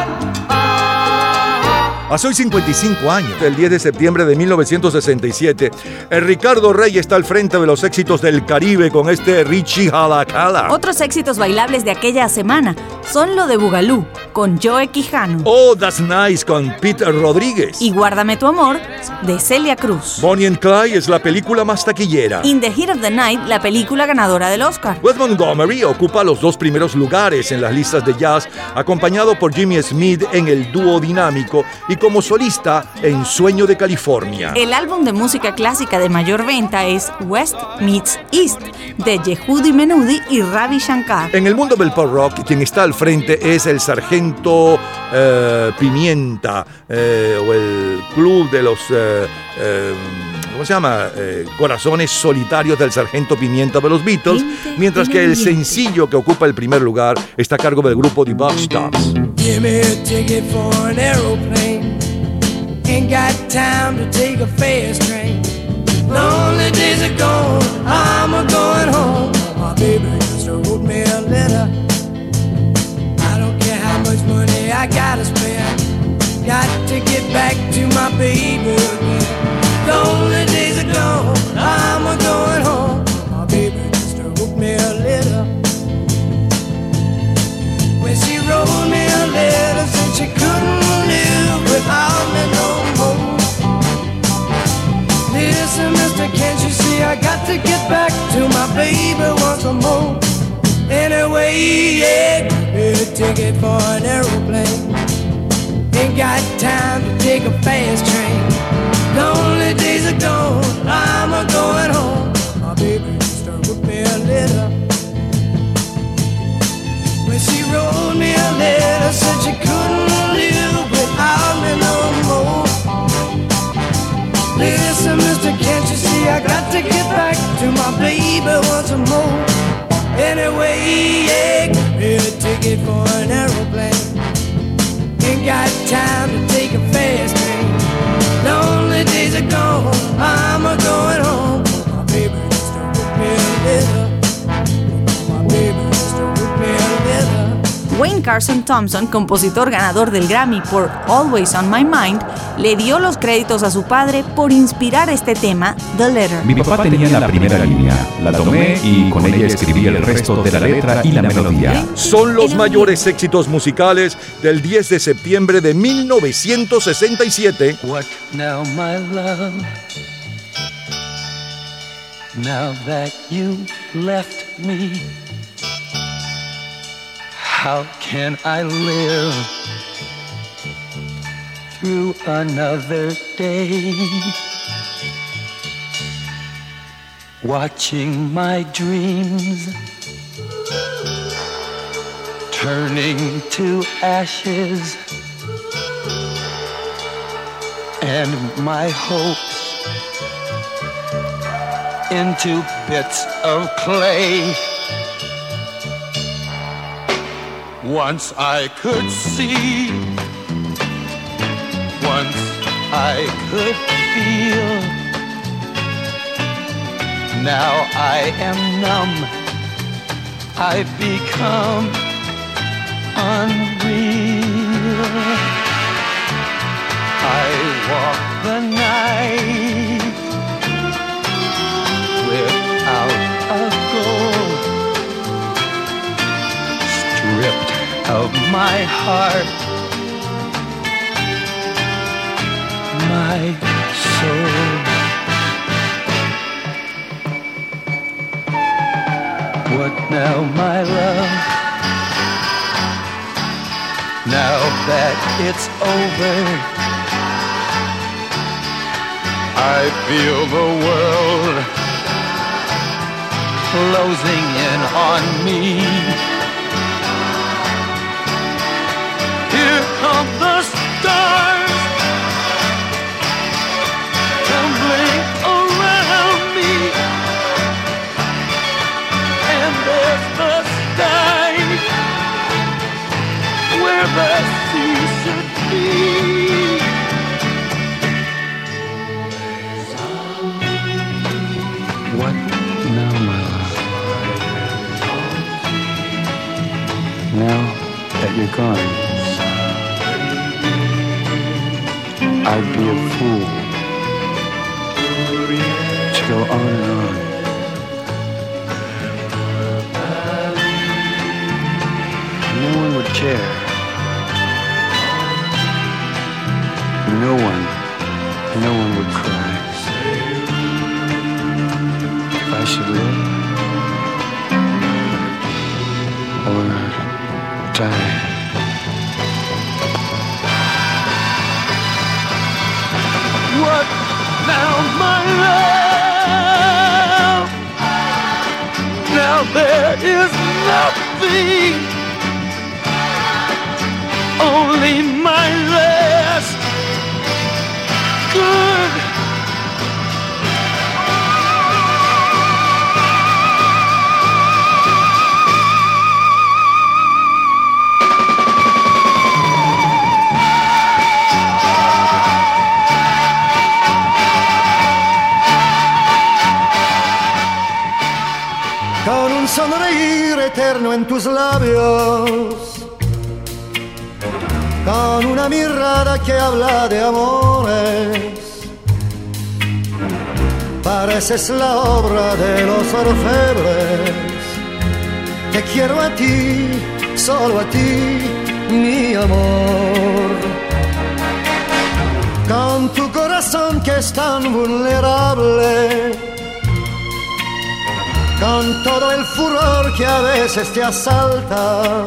Hace hoy 55 años, el 10 de septiembre de 1967, el Ricardo Rey está al frente de los éxitos del Caribe con este Richie Halacala. Otros éxitos bailables de aquella semana son lo de Bugalú, con Joe Quijano, Oh, That's Nice con Pete Rodríguez. y Guárdame tu amor, de Celia Cruz. Bonnie and Clyde es la película más taquillera. In the Heat of the Night, la película ganadora del Oscar. Wes Montgomery ocupa los dos primeros lugares en las listas de jazz, acompañado por Jimmy Smith en el dúo dinámico y como solista en Sueño de California. El álbum de música clásica de mayor venta es West Meets East, de Yehudi Menudi y Ravi Shankar. En el mundo del pop rock, quien está al frente es el Sargento eh, Pimienta eh, o el Club de los. eh, eh, ¿Cómo se llama? Eh, Corazones Solitarios del Sargento Pimienta de los Beatles, mientras que el sencillo que ocupa el primer lugar está a cargo del grupo The Box Tops. Ain't got time to take a fast train. Lonely days are gone, I'm a going home. My baby just wrote me a letter. I don't care how much money I gotta spend. Got to get back to my baby again. Lonely days are gone, I'm a going home. My baby just wrote me a letter. When she wrote me a letter, said she couldn't I got to get back to my baby once more? Anyway, yeah, a ticket for an aeroplane. Ain't got time to take a fast train. Lonely days are gone, I'm a going home. My baby just wrote me a letter. When she wrote me a letter, said she couldn't live without me no Listen, mister, can't you see I got to get back to my baby once more? Anyway, yeah, me a ticket for an aeroplane. Ain't got time to take a fast train. Lonely days are gone, I'm a going home. My baby just wrote me a letter. Wayne Carson Thompson, compositor ganador del Grammy por Always on My Mind, le dio los créditos a su padre por inspirar este tema, The Letter. Mi papá tenía la primera línea, la tomé y con ella escribí el resto de la letra y la melodía. Son los mayores éxitos musicales del 10 de septiembre de 1967. What now, my love? Now that you left me, how can I live through another day? Watching my dreams turning to ashes and my hopes into bits of clay. Once I could see, once I could feel. Now I am numb, I've become unreal. I walk the night without a goal, stripped of my heart, my soul. What now, my love? Now that it's over, I feel the world closing in on me. Stars tumbling around me, and there's the sky where the sea should be. What now, my love? Now that you're gone, I'd be a fool to go on and on. No one would care. No one, no one would cry. If I should live or die. Is nothing, only my last good. Que habla de amores. Pareces la obra de los orfebres. Te quiero a ti, solo a ti, mi amor. Con tu corazón que es tan vulnerable con todo el furor que a veces te asalta.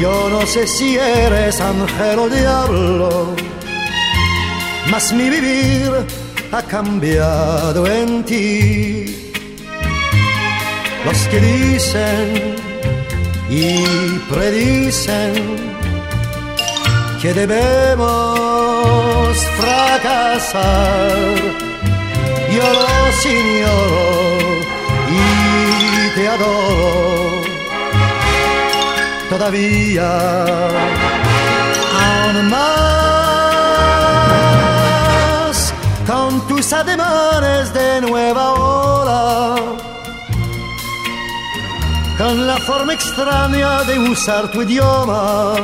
Yo no sé si eres ángel o diablo, mas mi vivir ha cambiado en ti. Los que dicen y predicen que debemos fracasar yo los ignoro y te adoro todavía aún más con tus ademanes de nueva ola con la forma extraña de usar tu idioma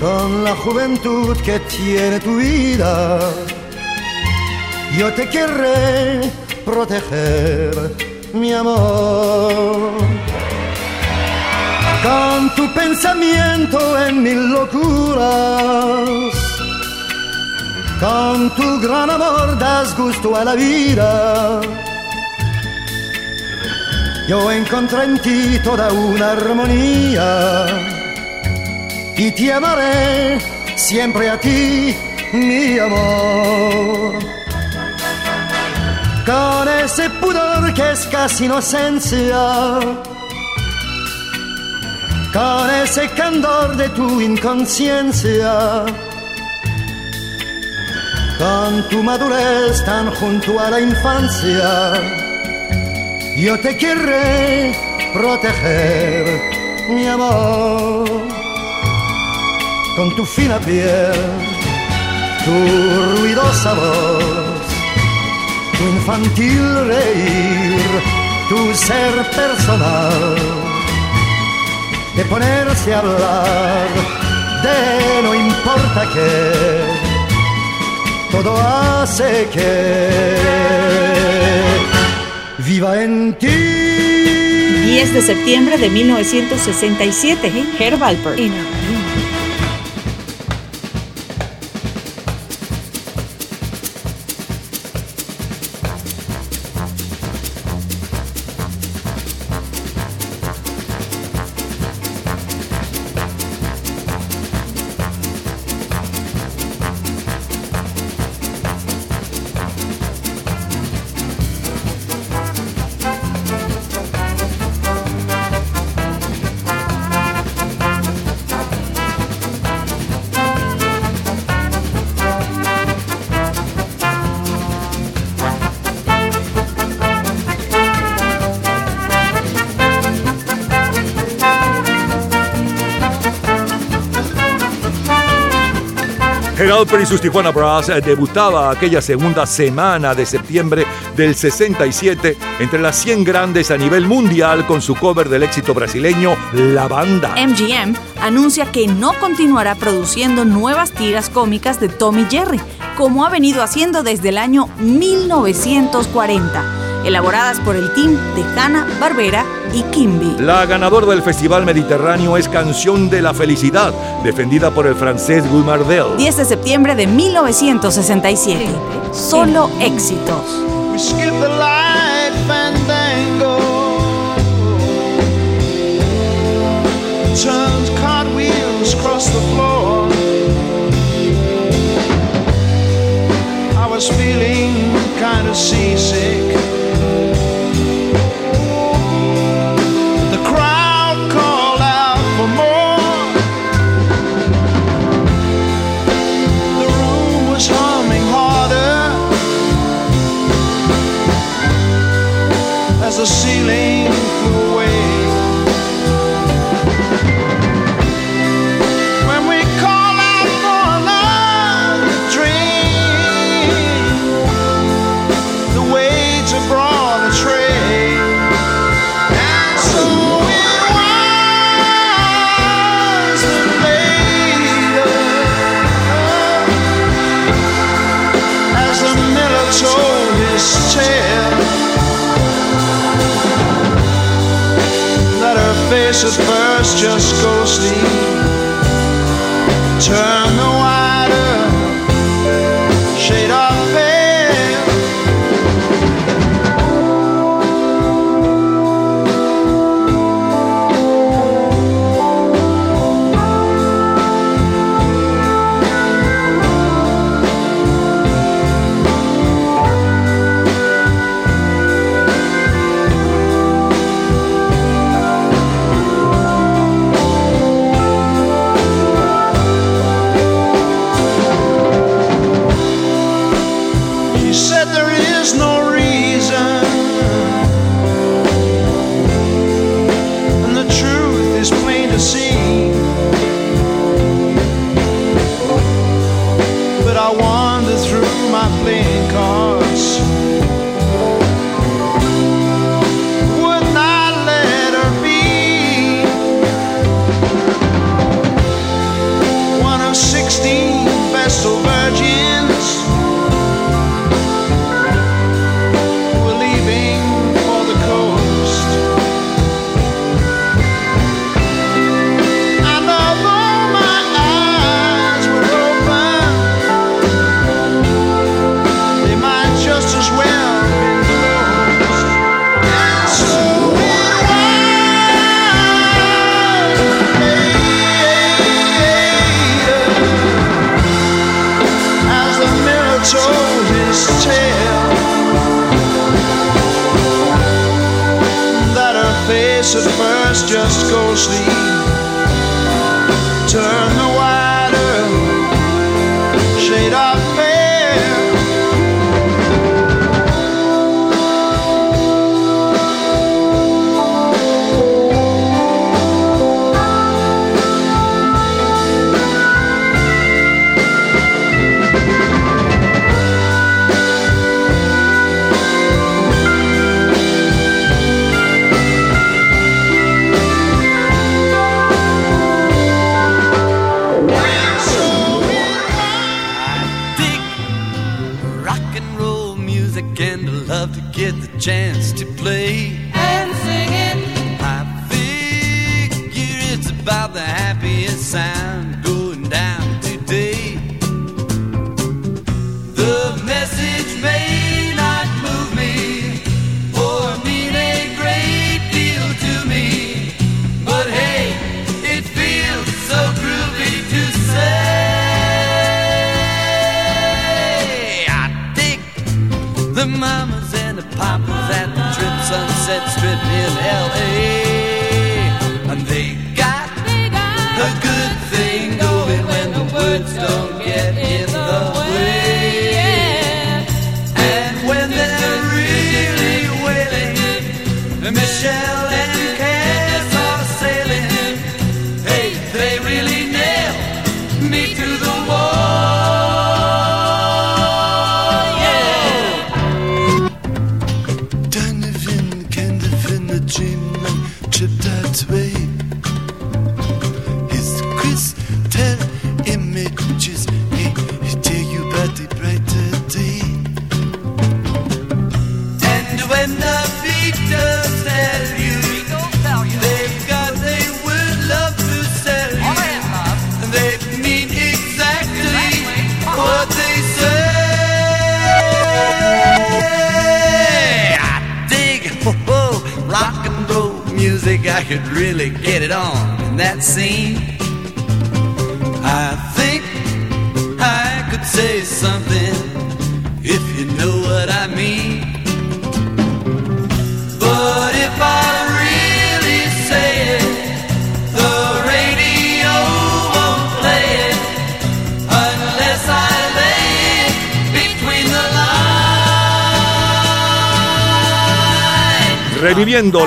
con la juventud que tiene tu vida yo te querré proteger, mi amor. Con tu pensamiento en mil locuras, con tu gran amor das gusto a la vida. Yo encontré en ti toda una armonía. Y te amaré siempre a ti, mi amor. Con ese pudor que es casi inocencia, con ese candor de tu inconsciencia, con tu madurez tan junto a la infancia, yo te querré proteger, mi amor, con tu fina piel, tu ruidosa voz tu infantil reír, tu ser personal, de ponerse a hablar de no importa qué, todo hace que viva en ti. 10 de septiembre de 1967, Herb Alpert. Alper y sus Tijuana Brass eh, debutaba aquella segunda semana de septiembre del 67 entre las 100 grandes a nivel mundial con su cover del éxito brasileño La Banda. MGM anuncia que no continuará produciendo nuevas tiras cómicas de Tommy Jerry, como ha venido haciendo desde el año 1940, elaboradas por el team de Hanna Barbera y Kimby. La ganadora del Festival Mediterráneo es Canción de la Felicidad, defendida por el francés Guy Mardel. 10 de septiembre de 1967. Solo éxitos. We skip the light fandango. Turns cartwheels across the floor. I was feeling kind of seasick. just go sleep.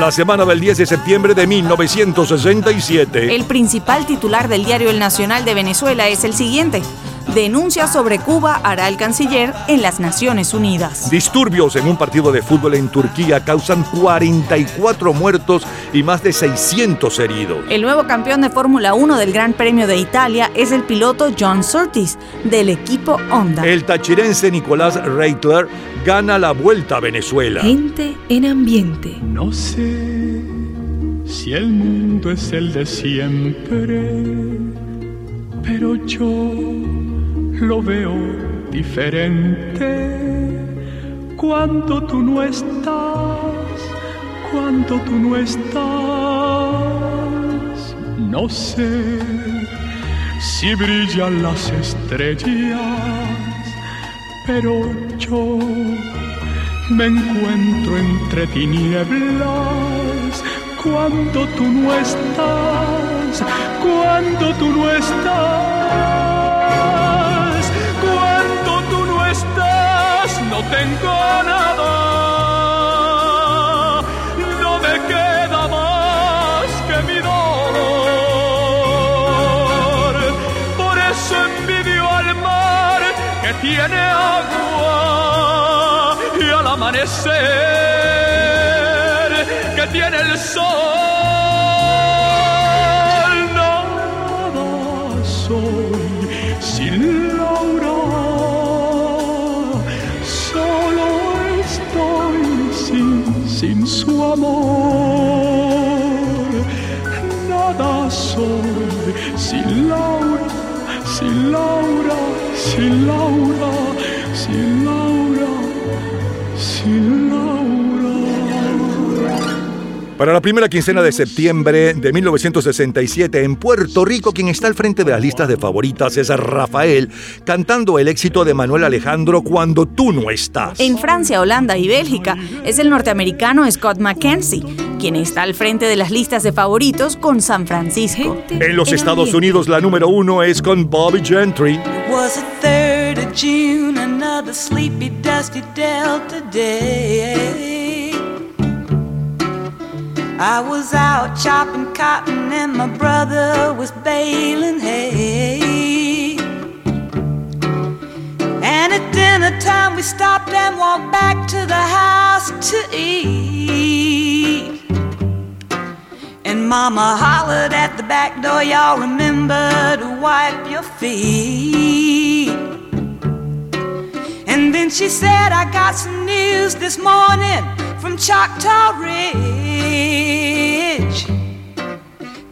La semana del 10 de septiembre de 1967. El principal titular del diario El Nacional de Venezuela es el siguiente. Denuncia sobre Cuba hará el canciller en las Naciones Unidas. Disturbios en un partido de fútbol en Turquía causan 44 muertos y más de 600 heridos. El nuevo campeón de Fórmula 1 del Gran Premio de Italia es el piloto John Surtees del equipo Honda. El tachirense Nicolás Reitler gana la vuelta a Venezuela. Gente en ambiente. No sé si el mundo es el de siempre, pero yo lo veo diferente cuando tú no estás, cuando tú no estás. No sé si brillan las estrellas, pero yo me encuentro entre tinieblas. Cuando tú no estás, cuando tú no estás, cuando tú no estás, no tengo nada, no me queda más que mi dolor, por eso envidio al mar que tiene que tiene el sol. Nada soy sin Laura, solo estoy sin, sin su amor. Nada soy sin Laura, sin Laura, sin Laura, Para la primera quincena de septiembre de 1967 en Puerto Rico, quien está al frente de las listas de favoritas es Rafael, cantando el éxito de Manuel Alejandro Cuando tú no estás. En Francia, Holanda y Bélgica es el norteamericano Scott McKenzie, quien está al frente de las listas de favoritos con San Francisco. En los Estados Unidos la número uno es con Bobby Gentry. was the 3rd of June, another sleepy, dusty Delta day. I was out chopping cotton and my brother was baling hay. And at dinner time we stopped and walked back to the house to eat. And mama hollered at the back door, y'all remember to wipe your feet. And then she said, I got some news this morning from Choctaw Ridge.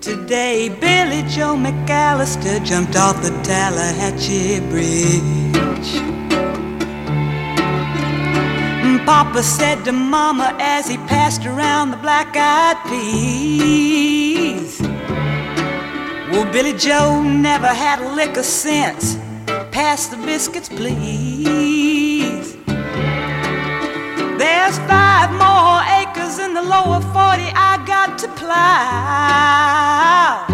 Today day Billy Joe McAllister jumped off the Tallahatchie Bridge. Papa said to Mama as he passed around the black eyed peas. Well, Billy Joe never had a lick of sense. Pass the biscuits, please. There's five more acres in the lower 40 I got to plow.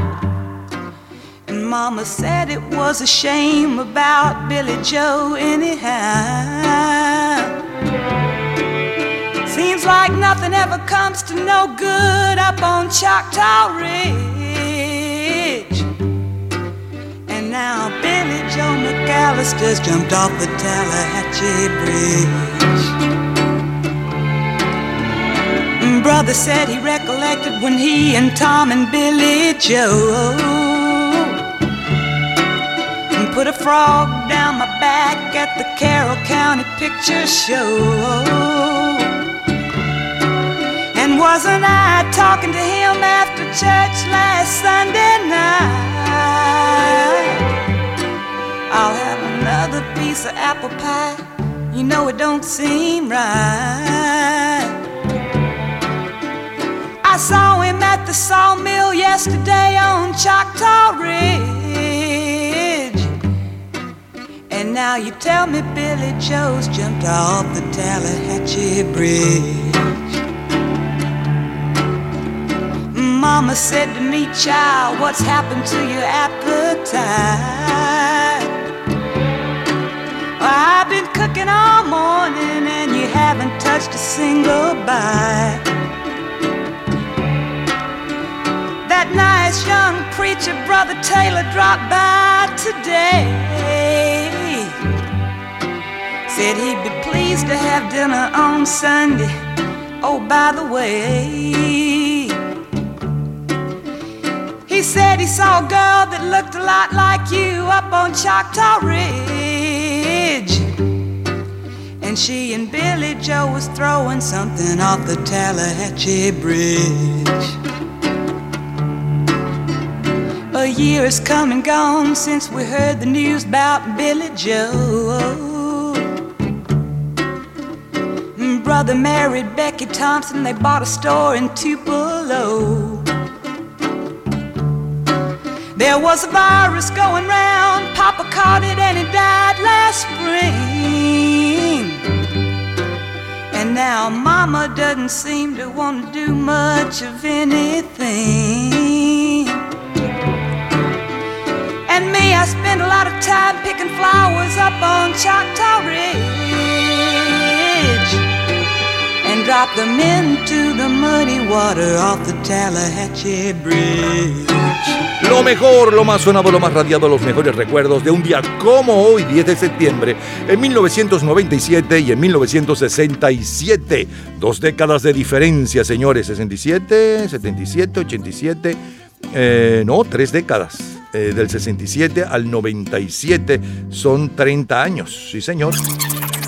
And Mama said it was a shame about Billy Joe, anyhow. Seems like nothing ever comes to no good up on Choctaw Ridge. Now Billy Joe McAllister's jumped off the Tallahatchie Bridge. Brother said he recollected when he and Tom and Billy Joe put a frog down my back at the Carroll County Picture Show. And wasn't I talking to him after church last Sunday night? I'll have another piece of apple pie. You know it don't seem right. I saw him at the sawmill yesterday on Choctaw Ridge. And now you tell me Billy Joe's jumped off the Tallahatchie Bridge. Mama said to me, child, what's happened to your appetite? I've been cooking all morning and you haven't touched a single bite. That nice young preacher, Brother Taylor, dropped by today. Said he'd be pleased to have dinner on Sunday. Oh, by the way, he said he saw a girl that looked a lot like you up on Choctaw Ridge. And she and Billy Joe was throwing something off the Tallahatchie Bridge. A year has come and gone since we heard the news about Billy Joe. Brother married Becky Thompson, they bought a store in Tupelo. There was a virus going round, Papa caught it and he died last spring. And now Mama doesn't seem to want to do much of anything. And me, I spend a lot of time picking flowers up on Choctaw Ridge and drop them into the muddy water off the Tallahatchie Bridge. Lo mejor, lo más sonado, lo más radiado, los mejores recuerdos de un día como hoy, 10 de septiembre, en 1997 y en 1967. Dos décadas de diferencia, señores. 67, 77, 87. eh, no, tres décadas. Eh, del 67 al 97 son 30 años, sí señor.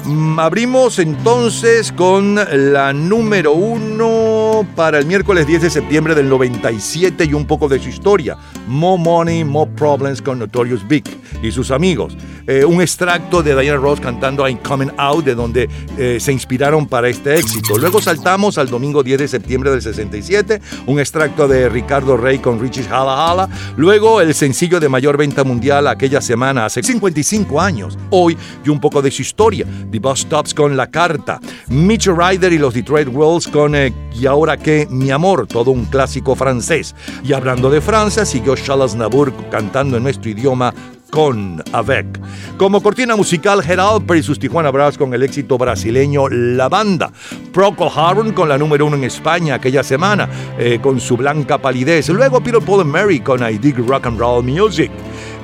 Mm, Abrimos entonces con la número uno para el miércoles 10 de septiembre del 97 y un poco de su historia. More Money, More Problems con Notorious Big y sus amigos. Eh, un extracto de Diana Ross cantando I'm Coming Out, de donde eh, se inspiraron para este éxito. Luego saltamos al domingo 10 de septiembre del 67, un extracto de Ricardo Rey con Richie Hala Hala. Luego el sencillo de mayor venta mundial aquella semana, hace 55 años. Hoy y un poco de su historia. The Bus Stops con La Carta. Mitch Ryder y los Detroit Wolves con eh, Y ahora que mi amor, todo un clásico francés. Y hablando de Francia, siguió Charles Nabur cantando en nuestro idioma con Avec. Como cortina musical, Gerald y sus Tijuana Brass con el éxito brasileño La Banda. Procol Harum con la número uno en España aquella semana, eh, con su blanca palidez. Luego Peter Paul and Mary con I Dig Rock and Roll Music.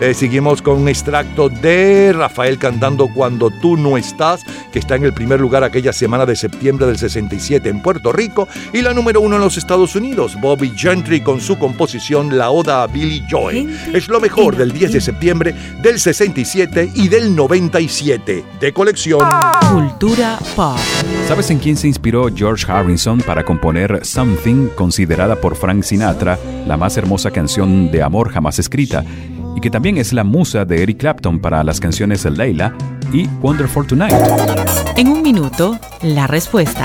Eh, seguimos con un extracto de Rafael cantando Cuando tú no estás, que está en el primer lugar aquella semana de septiembre del 67 en Puerto Rico, y la número uno en los Estados Unidos, Bobby Gentry con su composición La Oda a Billy Joy. Es lo mejor del 10 de septiembre del 67 y del 97 de colección. Cultura pop. ¿Sabes en quién se inspiró George Harrison para componer Something, considerada por Frank Sinatra la más hermosa canción de amor jamás escrita? Que también es la musa de Eric Clapton para las canciones Layla y Wonderful Tonight. En un minuto, la respuesta.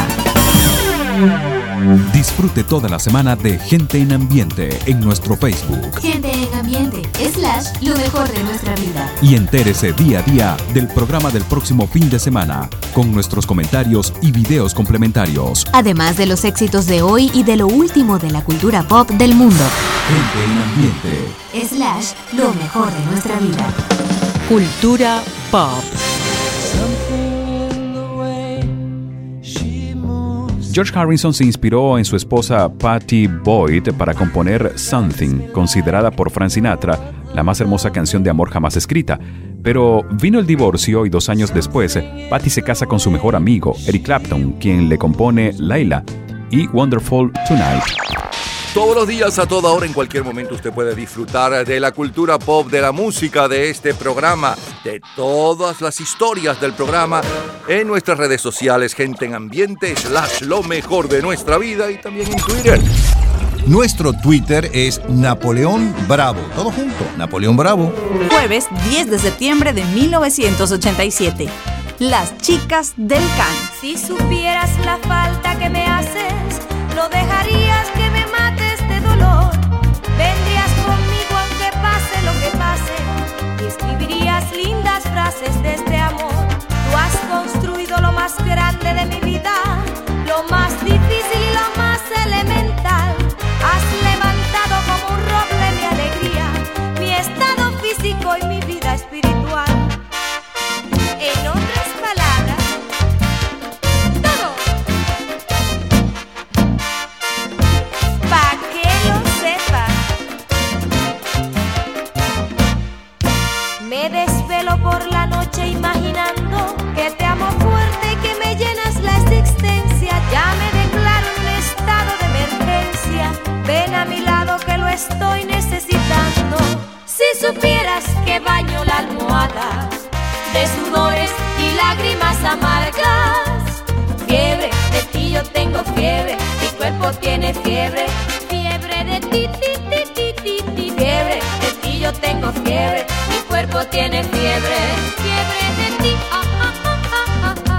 Disfrute toda la semana de Gente en Ambiente en nuestro Facebook Gente en ambiente, lo mejor de nuestra vida. y entérese día a día del programa del próximo fin de semana con nuestros comentarios y videos complementarios. Además de los éxitos de hoy y de lo último de la cultura pop del mundo. Gente en Ambiente. Slash, lo mejor de nuestra vida. Cultura pop. George Harrison se inspiró en su esposa Patty Boyd para componer Something, considerada por Frank Sinatra la más hermosa canción de amor jamás escrita. Pero vino el divorcio y dos años después, Patty se casa con su mejor amigo, Eric Clapton, quien le compone Layla y Wonderful Tonight. Todos los días, a toda hora, en cualquier momento, usted puede disfrutar de la cultura pop, de la música, de este programa, de todas las historias del programa en nuestras redes sociales, gente en ambiente, slash lo mejor de nuestra vida y también en Twitter. Nuestro Twitter es Napoleón Bravo. Todo junto, Napoleón Bravo. Jueves 10 de septiembre de 1987. Las chicas del can. Si supieras la falta que me haces, no dejarías que me mate este dolor. Vendrías conmigo aunque pase lo que pase y escribirías lindas frases de este amor. Tú has construido lo más grande de mi vida, lo más difícil y lo más elemental. Estoy necesitando. Si supieras que baño la almohada de sudores y lágrimas amargas. Fiebre, de ti yo tengo fiebre, mi cuerpo tiene fiebre. Fiebre de ti, ti, ti, ti, ti, ti. Fiebre, de ti yo tengo fiebre, mi cuerpo tiene fiebre.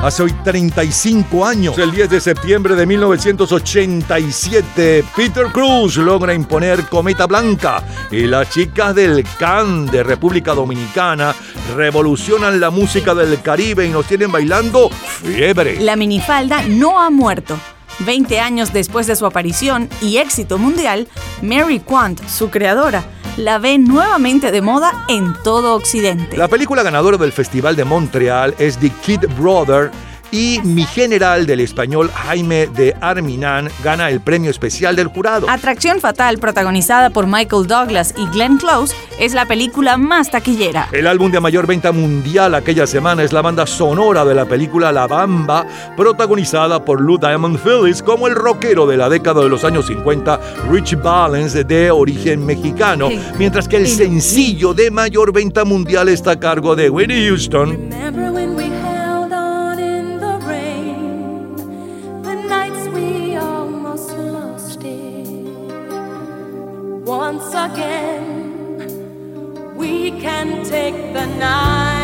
Hace hoy 35 años, el 10 de septiembre de 1987, Peter Cruz logra imponer Cometa Blanca y las chicas del CAN de República Dominicana revolucionan la música del Caribe y nos tienen bailando fiebre. La minifalda no ha muerto. 20 años después de su aparición y éxito mundial, Mary Quant, su creadora, la ve nuevamente de moda en todo Occidente. La película ganadora del Festival de Montreal es The Kid Brother y Mi General del español Jaime de Arminan gana el premio especial del jurado. Atracción Fatal, protagonizada por Michael Douglas y Glenn Close, es la película más taquillera. El álbum de mayor venta mundial aquella semana es la banda sonora de la película La Bamba, protagonizada por Lou Diamond Phillips como el rockero de la década de los años 50, Rich Valens, de origen mexicano, mientras que el sencillo de mayor venta mundial está a cargo de Whitney Houston. Once again, we can take the night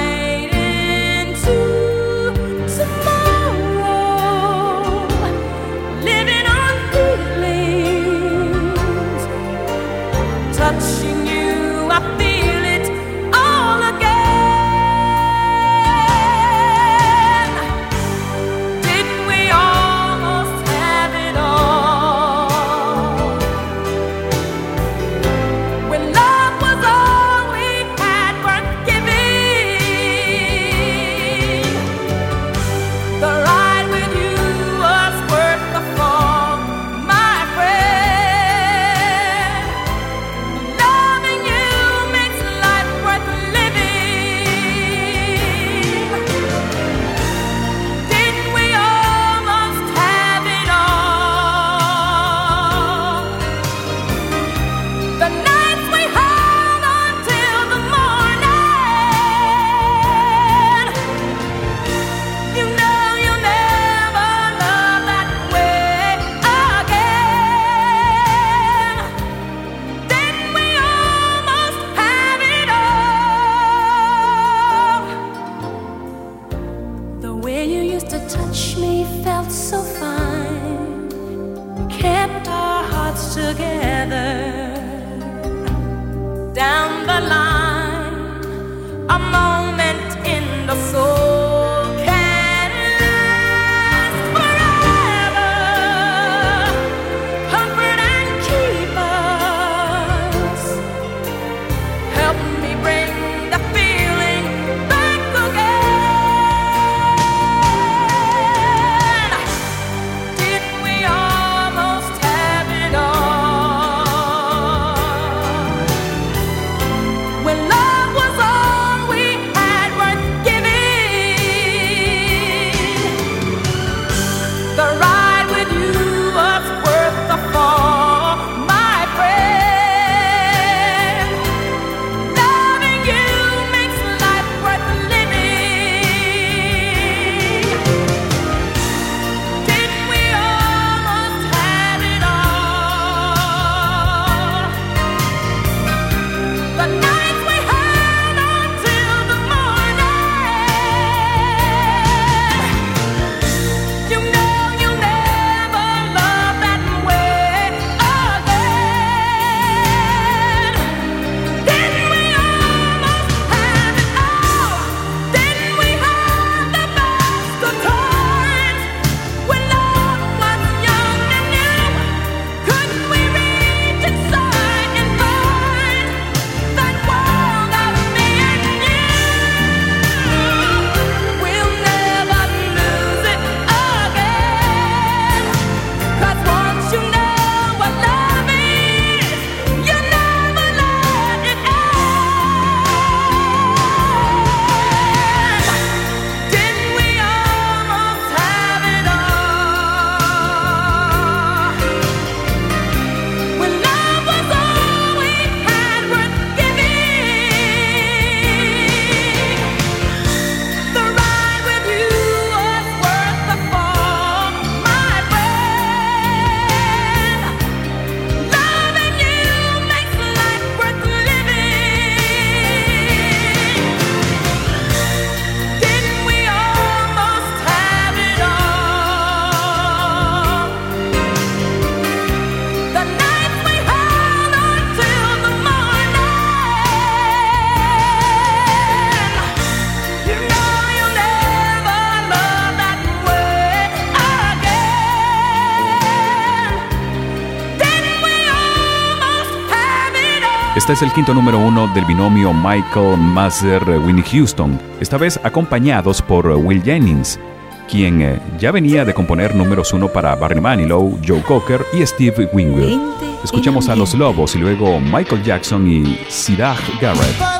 Este es el quinto número uno del binomio Michael Mazer-Winnie eh, Houston, esta vez acompañados por eh, Will Jennings, quien eh, ya venía de componer números uno para Barry Manilow, Joe Cocker y Steve Winwood. Escuchemos a Los Lobos y luego Michael Jackson y Siraj Garrett.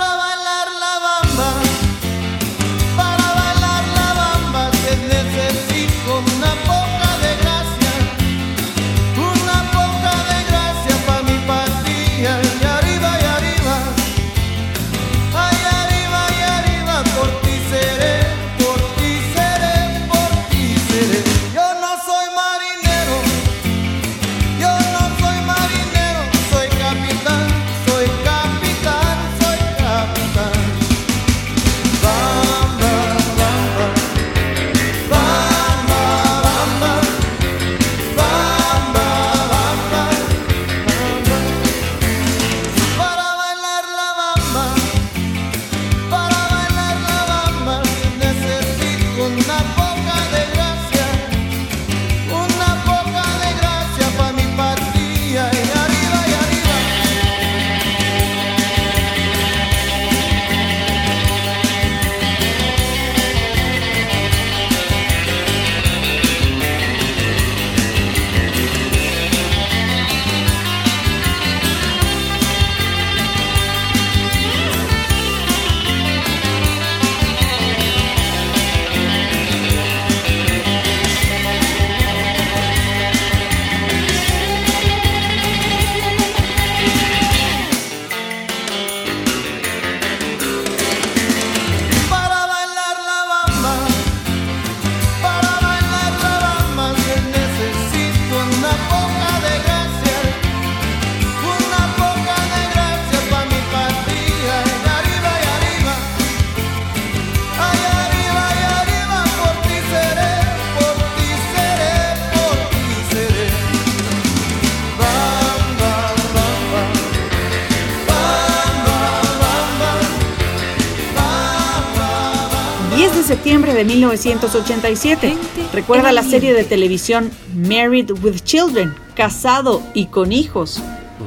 De 1987. Recuerda la serie de televisión Married with Children, casado y con hijos.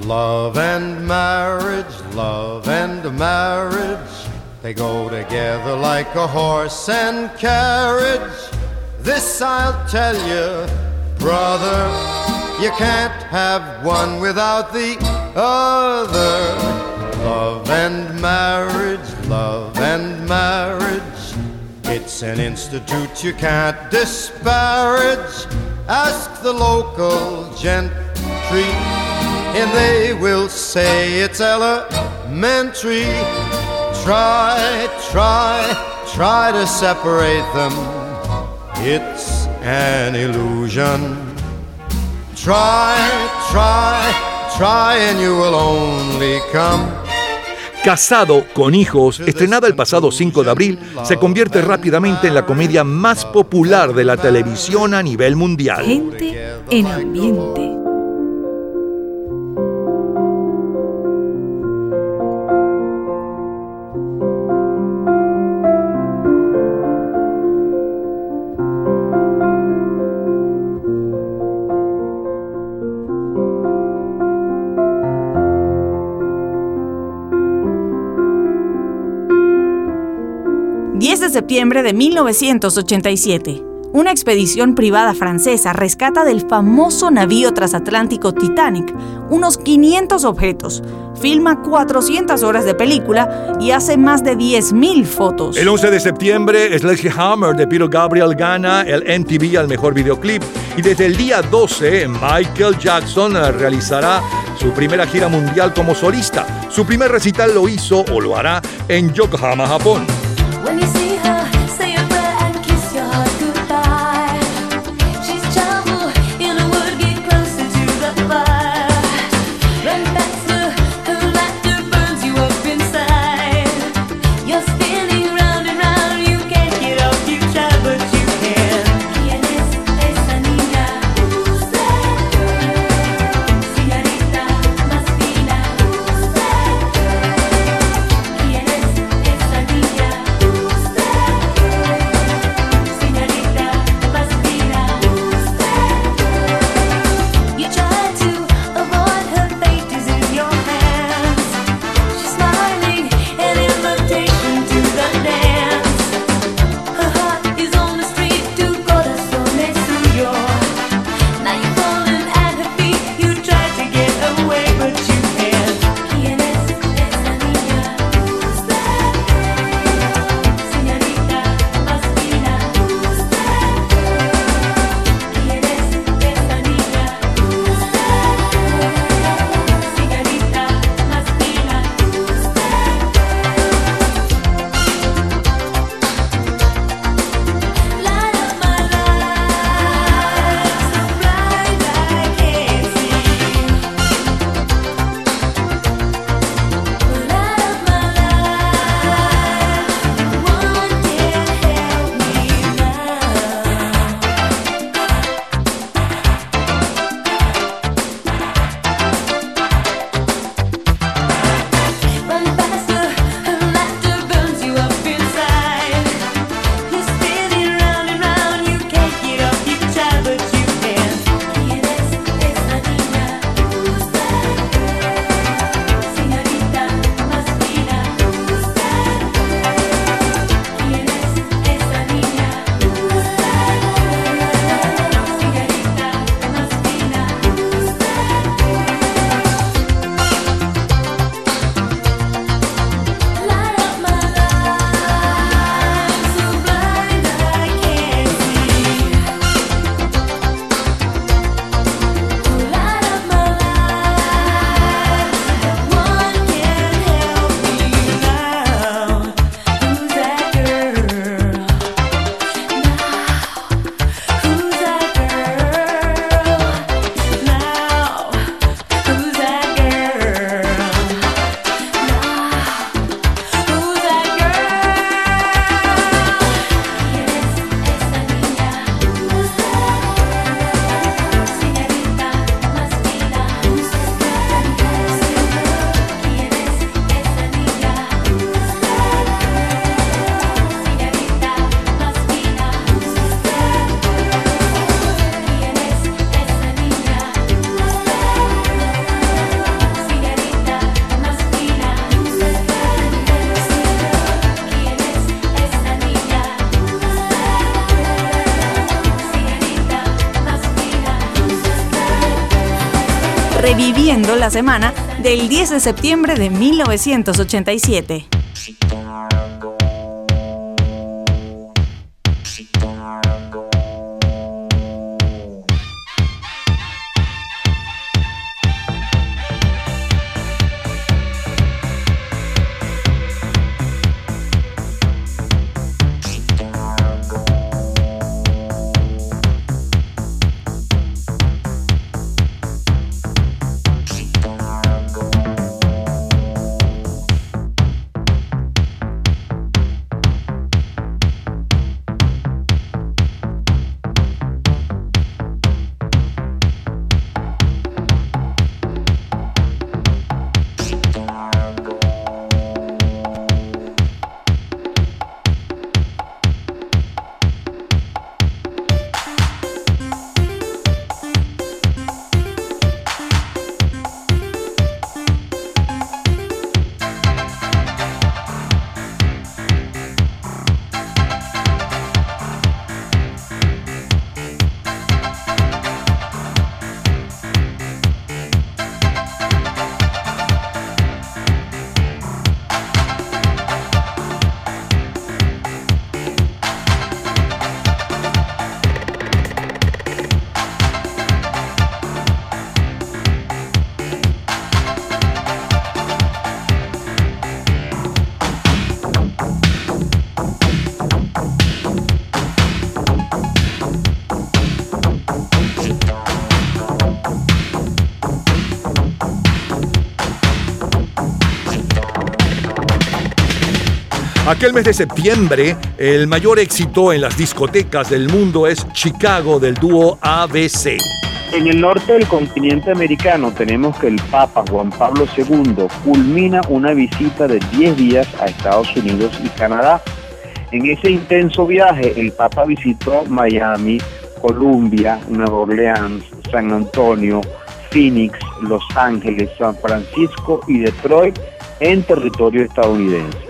Love and marriage, love and marriage, they go together like a horse and carriage. This I'll tell you, brother, you can't have one without the other. Love and marriage, love and marriage, it's an institute you can't disparage. Ask the local gentry and they will say it's elementary. Try, try, try to separate them. It's an illusion. Try, try, try, and you will only come. Casado con hijos, estrenada el pasado 5 de abril, se convierte rápidamente en la comedia más popular de la televisión a nivel mundial. Gente en ambiente. Septiembre de 1987. Una expedición privada francesa rescata del famoso navío transatlántico Titanic unos 500 objetos, filma 400 horas de película y hace más de 10.000 fotos. El 11 de septiembre, Sledgehammer de Peter Gabriel gana el MTV al mejor videoclip y desde el día 12, Michael Jackson realizará su primera gira mundial como solista. Su primer recital lo hizo o lo hará en Yokohama, Japón. La semana del 10 de septiembre de 1987. Aquel mes de septiembre, el mayor éxito en las discotecas del mundo es Chicago del dúo ABC. En el norte del continente americano tenemos que el Papa Juan Pablo II culmina una visita de 10 días a Estados Unidos y Canadá. En ese intenso viaje, el Papa visitó Miami, Columbia, Nueva Orleans, San Antonio, Phoenix, Los Ángeles, San Francisco y Detroit en territorio estadounidense.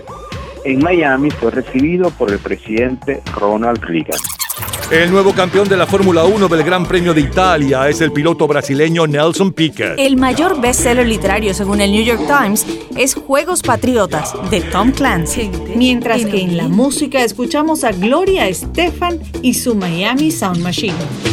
En Miami fue recibido por el presidente Ronald Reagan. El nuevo campeón de la Fórmula 1 del Gran Premio de Italia es el piloto brasileño Nelson Piquet. El mayor bestseller literario según el New York Times es Juegos Patriotas de Tom Clancy. Mientras que en la música escuchamos a Gloria Estefan y su Miami Sound Machine.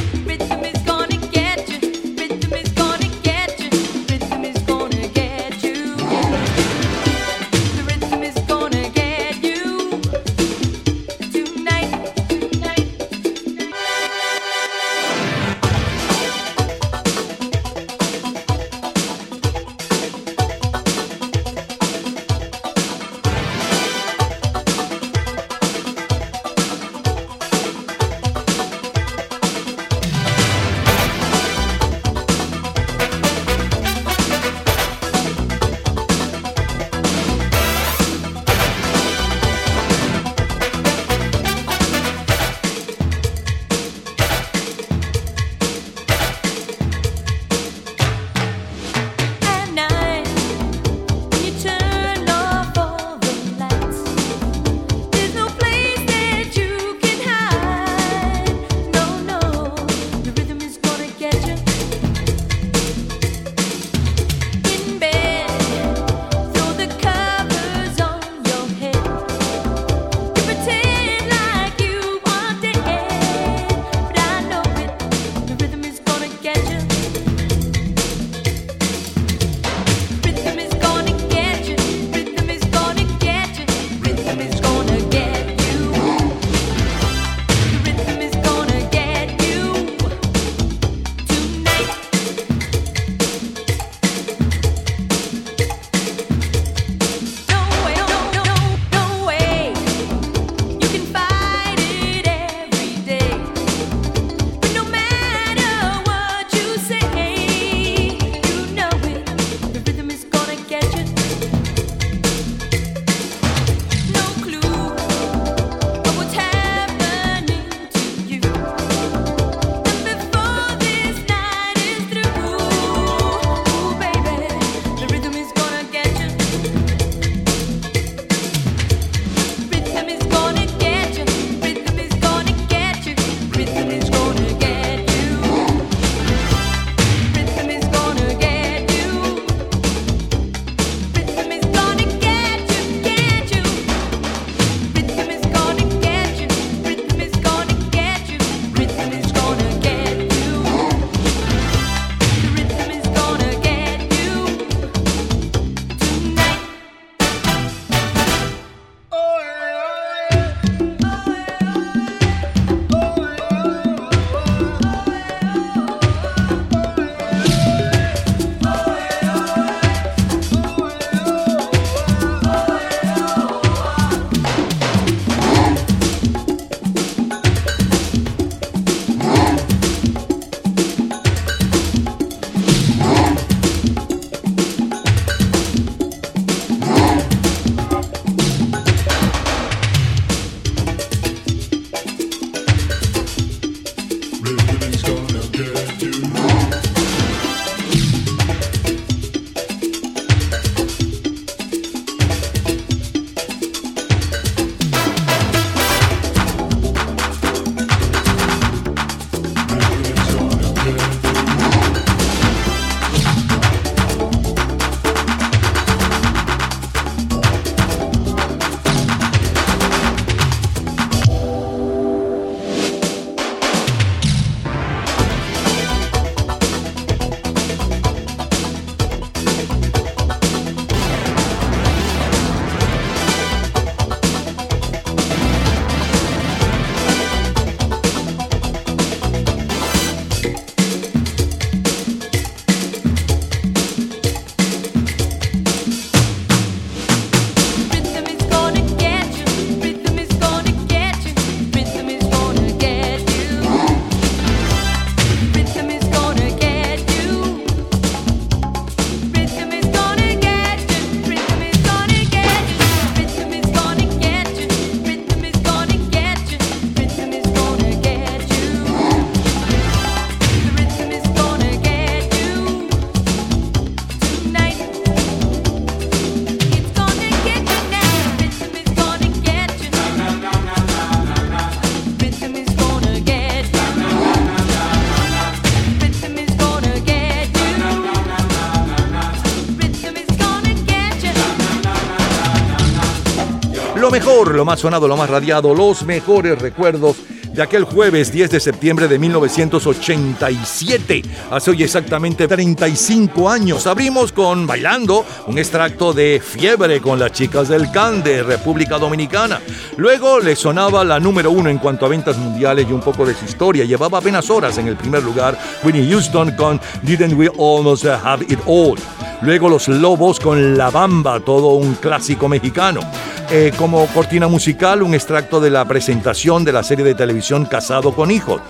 Lo mejor, lo más sonado, lo más radiado, los mejores recuerdos de aquel jueves 10 de septiembre de 1987. Hace hoy exactamente 35 años. Abrimos con Bailando, un extracto de Fiebre con las chicas del Can de República Dominicana. Luego le sonaba la número uno en cuanto a ventas mundiales y un poco de su historia. Llevaba apenas horas en el primer lugar Winnie Houston con Didn't We Almost Have It All. Luego Los Lobos con La Bamba, todo un clásico mexicano. Eh, como cortina musical, un extracto de la presentación de la serie de televisión Casado con Hijos.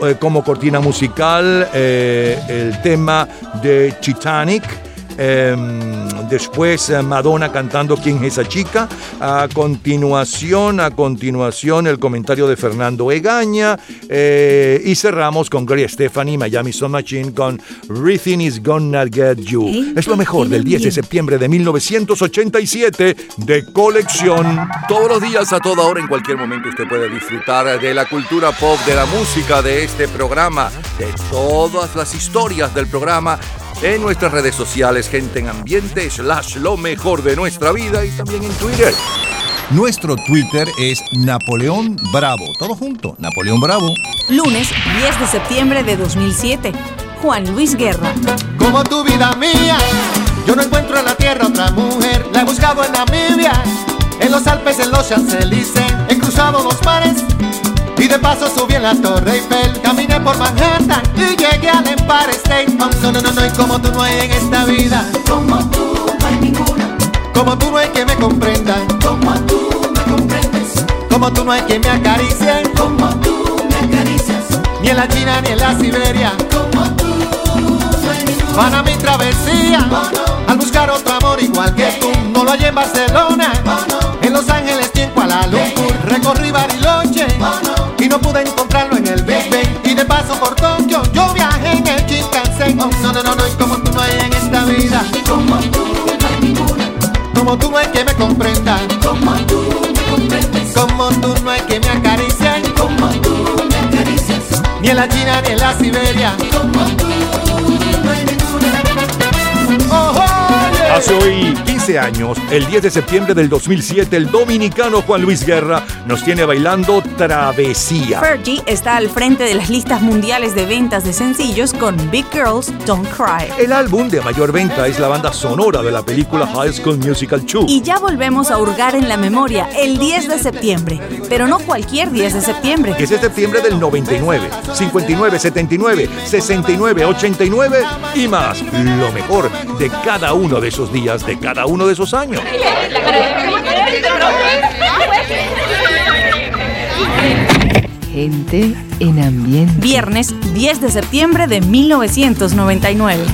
Eh, como cortina musical, eh, el tema de Titanic. Después eh, Madonna cantando ¿Quién es esa chica? A continuación, a continuación el comentario de Fernando Egaña eh, y cerramos con Gloria Stephanie, Miami Sound Machine con Everything is Gonna Get You. Es lo mejor del 10 de septiembre de 1987 de colección. Todos los días, a toda hora, en cualquier momento, usted puede disfrutar de la cultura pop, de la música, de este programa, de todas las historias del programa en nuestras redes sociales, gente en ambiente, slash lo mejor de nuestra vida y también en Twitter. Nuestro Twitter es Napoleón Bravo. Todo junto, Napoleón Bravo. Lunes 10 de septiembre de 2007. Juan Luis Guerra. Como tu vida mía, yo no encuentro en la tierra otra mujer. La he buscado en Namibia, en los Alpes, en los Champs-Élysées. He cruzado los mares y de paso subí en la Torre Eiffel. Caminé por Manhattan y llegué al Empire State. Oh, no, no, no, no, y como tú no hay en esta vida. Como tú no hay ninguna. Como tú no hay que me comprenda. Como tú me comprendes. Como tú no hay que me acaricie. Como tú me acaricias. Ni en la China ni en la Siberia. Como tú no hay ninguna. Para mi travesía. Al buscar otro amor igual que tú. No lo hallé en Barcelona. En Los Ángeles ni en Kuala Lumpur. Recorrí Bariloche. Y no pude encontrarlo en el Big Ben. Y de paso por Tokio. Yo viajé en el Shinkansen. Oh, no, no, no, no. Y como tú no hay en esta vida. Como tú no hay ninguna. Como tú no hay que me comprenda. Como tú me comprendes. Como tú no hay que me acaricien. Como tú me acaricias. Ni en la China ni en la Siberia. Como tú no hay ninguna. Oh, oh, yeah. Hace hoy 15 años, el 10 de septiembre del 2007, el dominicano Juan Luis Guerra nos tiene bailando Travesía. Fergie está al frente de las listas mundiales de ventas de sencillos con Big Girls Don't Cry. El álbum de mayor venta es la banda sonora de la película High School Musical 2. Y ya volvemos a hurgar en la memoria el 10 de septiembre, pero no cualquier 10 de septiembre. 10 de septiembre del 99, 59, 79, 69, 89 y más. Lo mejor de cada uno de esos días, de cada uno de esos años. Gente en ambiente. Viernes 10 de septiembre de 1999.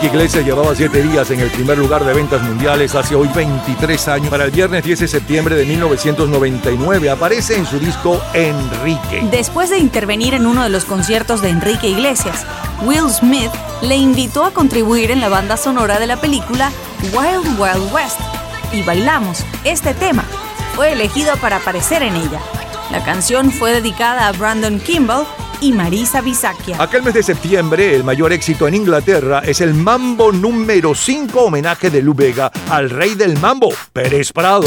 Enrique Iglesias, llevaba siete días en el primer lugar de ventas mundiales hace hoy 23 años. Para el viernes 10 de septiembre de 1999 aparece en su disco Enrique. Después de intervenir en uno de los conciertos de Enrique Iglesias, Will Smith le invitó a contribuir en la banda sonora de la película Wild Wild West y bailamos este tema. Fue elegido para aparecer en ella. La canción fue dedicada a Brandon Kimball y Marisa Bisakia. Aquel mes de septiembre, el mayor éxito en Inglaterra es el Mambo número 5, homenaje de Lu Vega al rey del mambo, Pérez Prado.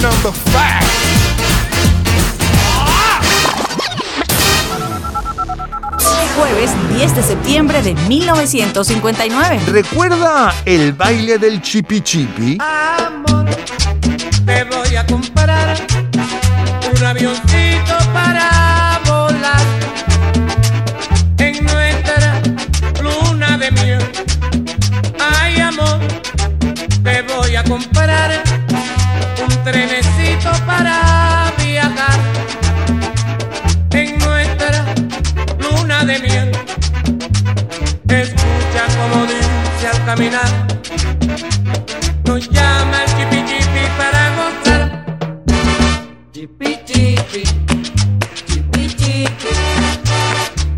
number five. Jueves 10 de septiembre de 1959. ¿Recuerda el baile del chipi chipi? Te caminar. Nos llama el chipi chipi para gozar. Chipi chipi, chipi chipi.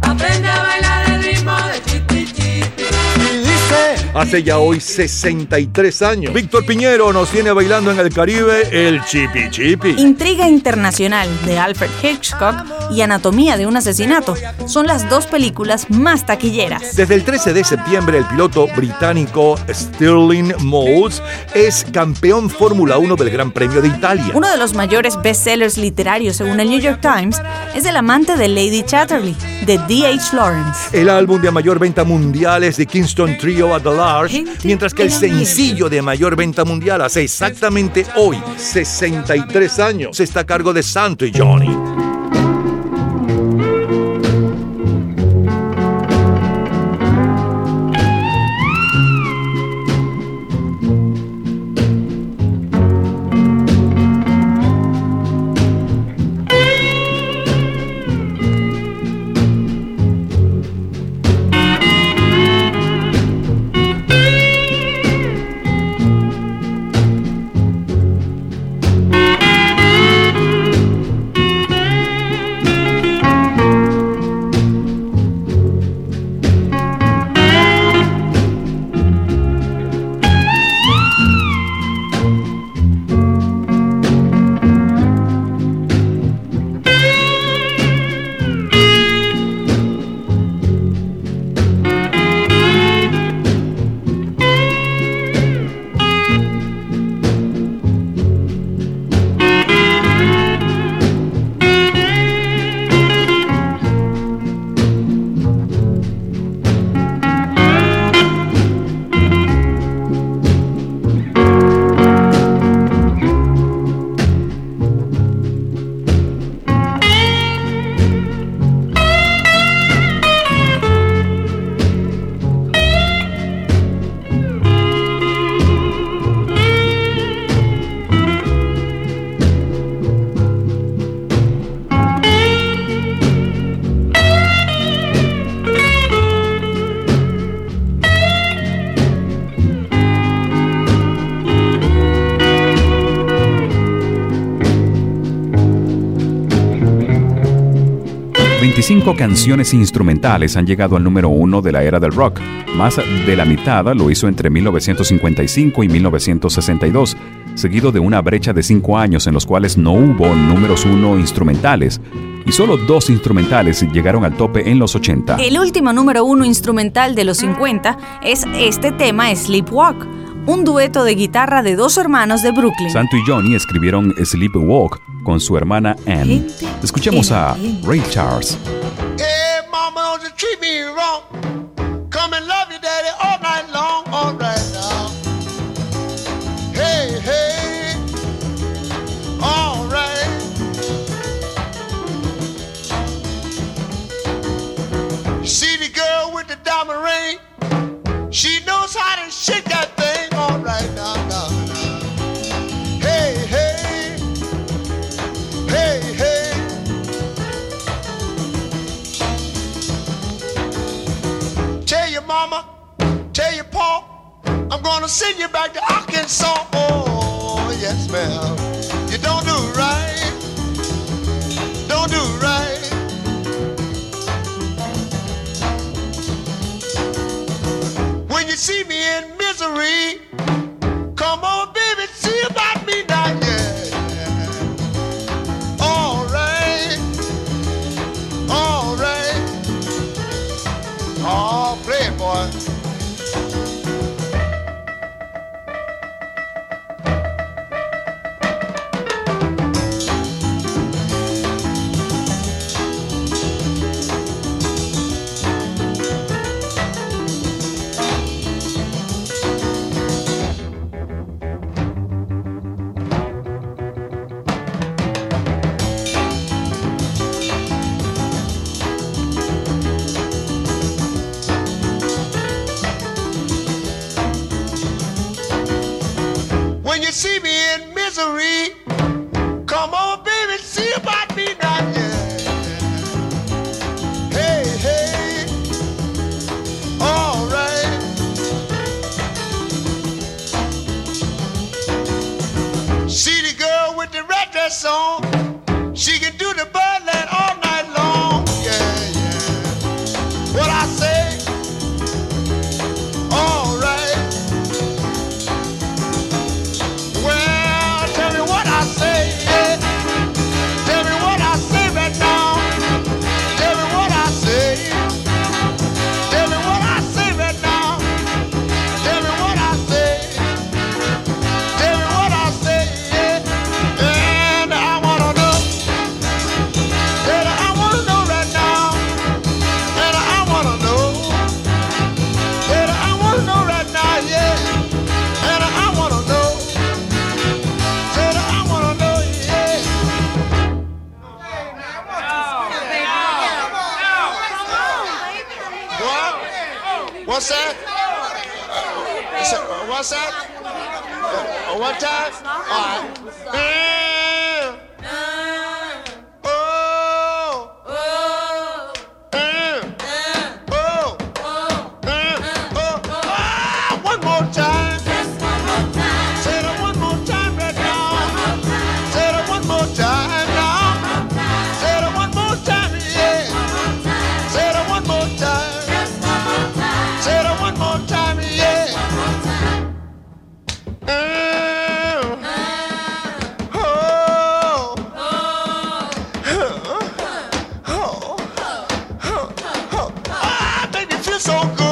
Aprende a bailar el ritmo de chipi chipi. Y dice, hace ya hoy 63 años. Víctor Piñero nos tiene bailando en el Caribe el chipi chipi. Intriga Internacional de Alfred Hitchcock y Anatomía de un asesinato son las dos películas más taquilleras. Desde el 13 de septiembre, el piloto británico Stirling Moles es campeón Fórmula 1 del Gran Premio de Italia. Uno de los mayores bestsellers literarios según el New York Times es El amante de Lady Chatterley, de D.H. Lawrence. El álbum de mayor venta mundial es de Kingston Trio at the Large, mientras que el sencillo de mayor venta mundial hace exactamente hoy, 63 años, está a cargo de Santo y Johnny. Cinco canciones instrumentales han llegado al número uno de la era del rock. Más de la mitad lo hizo entre 1955 y 1962, seguido de una brecha de cinco años en los cuales no hubo números uno instrumentales. Y solo dos instrumentales llegaron al tope en los 80. El último número uno instrumental de los 50 es este tema Sleepwalk, un dueto de guitarra de dos hermanos de Brooklyn. Santo y Johnny escribieron Sleepwalk con su hermana Anne. Escuchemos a Ray Charles. I'm gonna send you back to Arkansas. Oh, yes, ma'am. You don't do right. Don't do right. When you see me in misery, so good.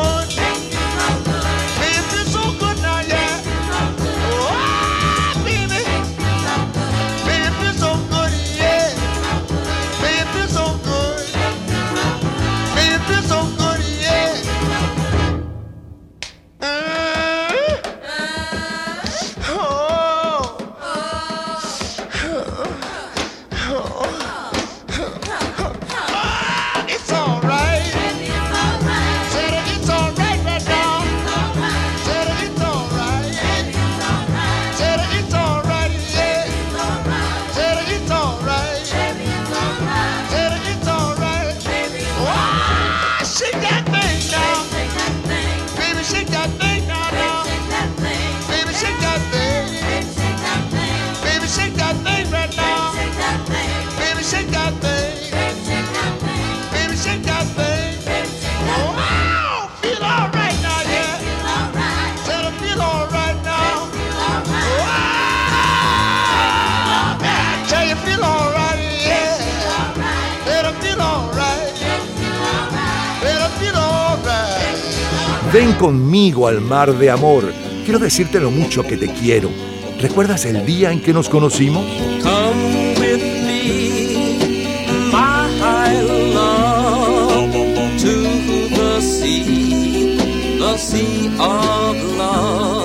conmigo al mar de amor. Quiero decirte lo mucho que te quiero. ¿Recuerdas el día en que nos conocimos? Come with me, my love, to the sea, the sea of love.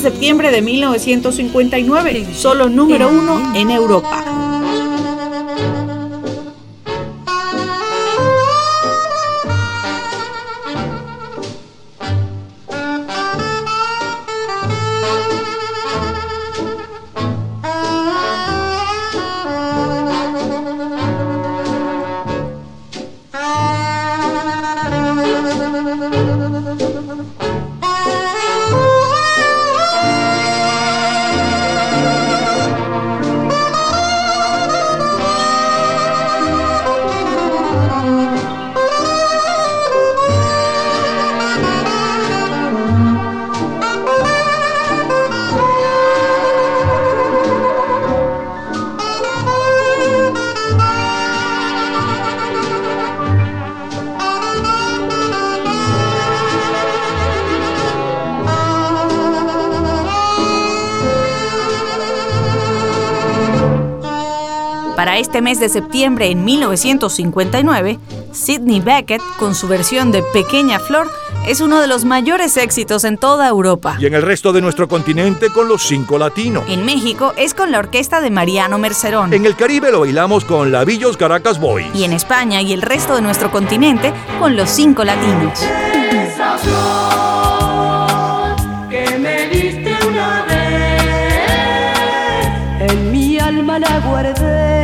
septiembre de 1959, solo número uno en Europa. Mes de septiembre en 1959, Sidney Beckett, con su versión de Pequeña Flor, es uno de los mayores éxitos en toda Europa. Y en el resto de nuestro continente con los cinco latinos. En México es con la orquesta de Mariano Mercerón. En el Caribe lo bailamos con Lavillos Caracas Boys. Y en España y el resto de nuestro continente con los cinco latinos. Esa flor que me diste una vez, en mi alma la guardé.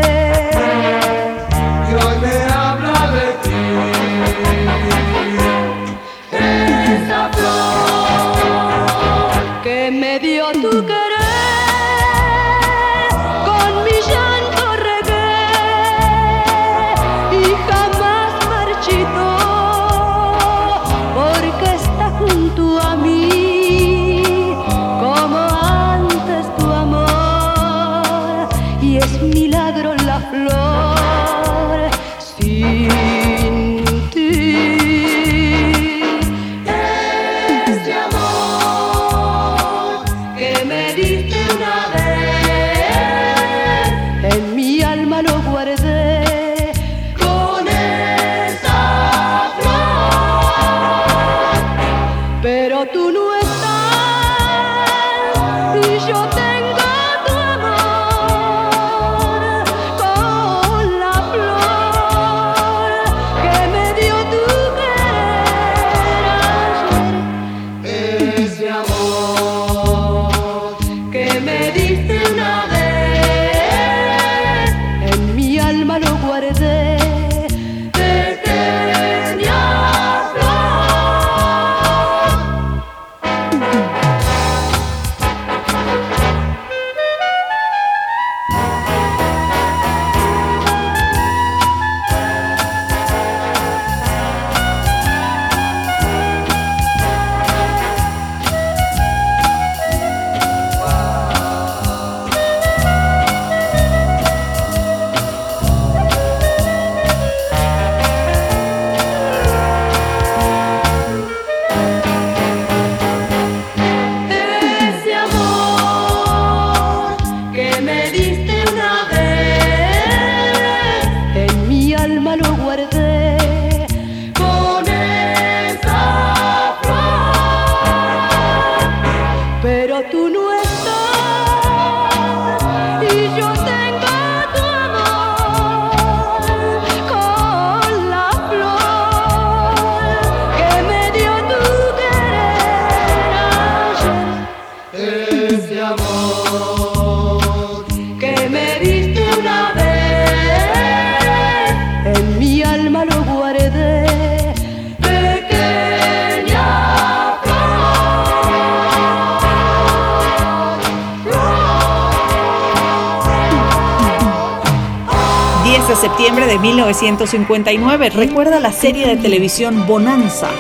1959. Recuerda la serie de televisión Bonanza.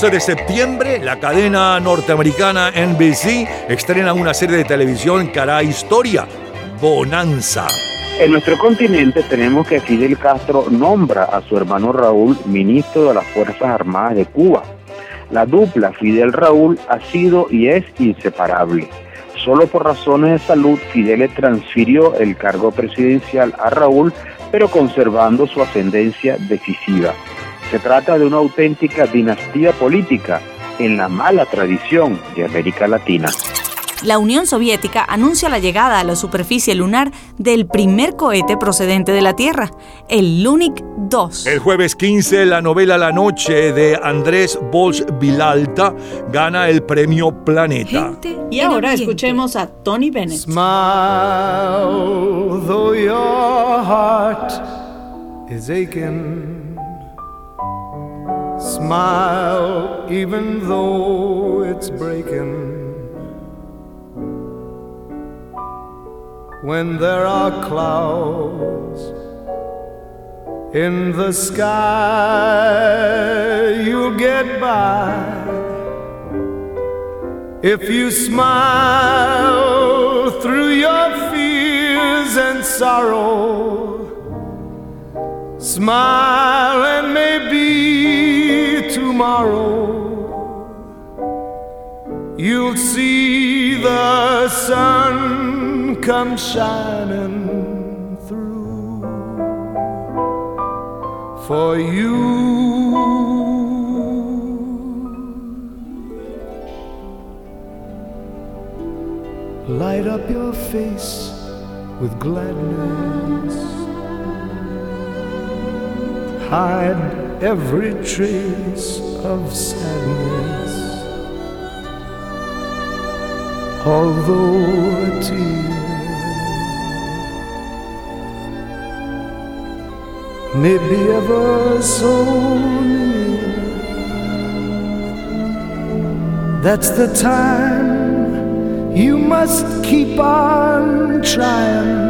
12 de septiembre, la cadena norteamericana NBC estrena una serie de televisión que hará historia, Bonanza. En nuestro continente tenemos que Fidel Castro nombra a su hermano Raúl ministro de las Fuerzas Armadas de Cuba. La dupla Fidel Raúl ha sido y es inseparable. Solo por razones de salud Fidel le transfirió el cargo presidencial a Raúl, pero conservando su ascendencia decisiva. Se trata de una auténtica dinastía política en la mala tradición de América Latina. La Unión Soviética anuncia la llegada a la superficie lunar del primer cohete procedente de la Tierra, el Lunik 2. El jueves 15, la novela La Noche de Andrés Bosch Vilalta gana el premio Planeta. Y ahora escuchemos a Tony Bennett. Smile, though your heart is aching. Smile, even though it's breaking. When there are clouds In the sky, you'll get by if you smile through your fears and sorrow. Smile and maybe tomorrow you'll see the sun come shining through for you. Light up your face with gladness. Hide every trace of sadness. Although a tear may be ever so near, that's the time you must keep on trying.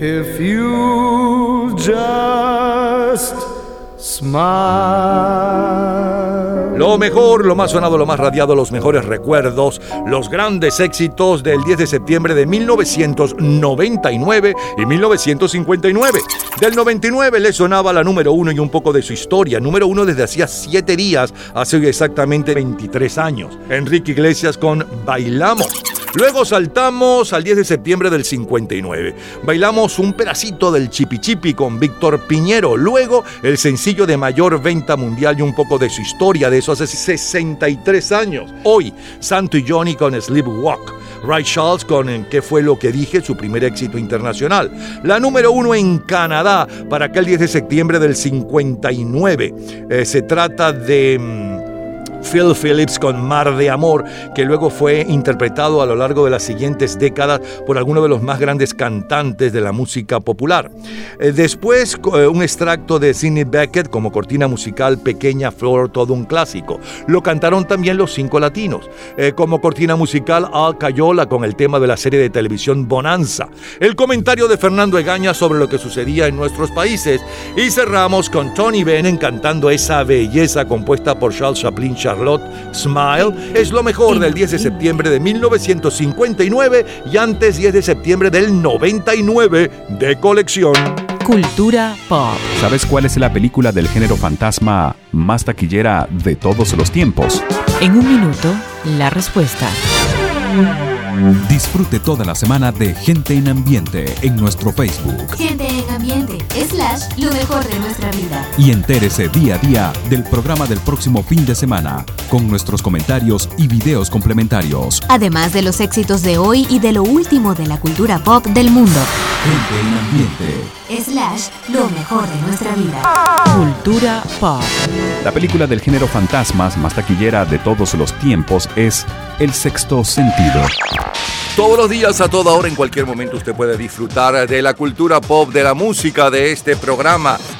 If you just smile. Lo mejor, lo más sonado, lo más radiado, los mejores recuerdos, los grandes éxitos del 10 de septiembre de 1999 y 1959. Del 99 le sonaba la número uno y un poco de su historia. Número uno desde hacía siete días, hace exactamente 23 años. Enrique Iglesias con Bailamos. Luego saltamos al 10 de septiembre del 59. Bailamos un pedacito del Chipi Chipi con Víctor Piñero. Luego el sencillo de mayor venta mundial y un poco de su historia de hace 63 años. Hoy, Santo y Johnny con Sleepwalk. Ray Charles con ¿Qué fue lo que dije? Su primer éxito internacional. La número uno en Canadá para aquel 10 de septiembre del 59. Eh, se trata de... Phil Phillips con Mar de Amor, que luego fue interpretado a lo largo de las siguientes décadas por algunos de los más grandes cantantes de la música popular. Eh, después, eh, un extracto de Sidney Beckett como cortina musical Pequeña Flor, todo un clásico. Lo cantaron también los cinco latinos. Eh, como cortina musical Al Cayola con el tema de la serie de televisión Bonanza. El comentario de Fernando Egaña sobre lo que sucedía en nuestros países. Y cerramos con Tony Bennett cantando esa belleza compuesta por Charles Chaplin Charlotte Smile. Es lo mejor del 10 de septiembre de 1959 y antes 10 de septiembre del 99 de colección. Cultura pop. ¿Sabes cuál es la película del género fantasma más taquillera de todos los tiempos? En un minuto, la respuesta. Disfrute toda la semana de Gente en Ambiente en nuestro Facebook Gente en ambiente, lo mejor de nuestra vida. y entérese día a día del programa del próximo fin de semana con nuestros comentarios y videos complementarios. Además de los éxitos de hoy y de lo último de la cultura pop del mundo. Gente en Ambiente. Slash, lo mejor de nuestra vida. Cultura pop. La película del género fantasmas más taquillera de todos los tiempos es El sexto sentido. Todos los días, a toda hora, en cualquier momento, usted puede disfrutar de la cultura pop, de la música, de este programa,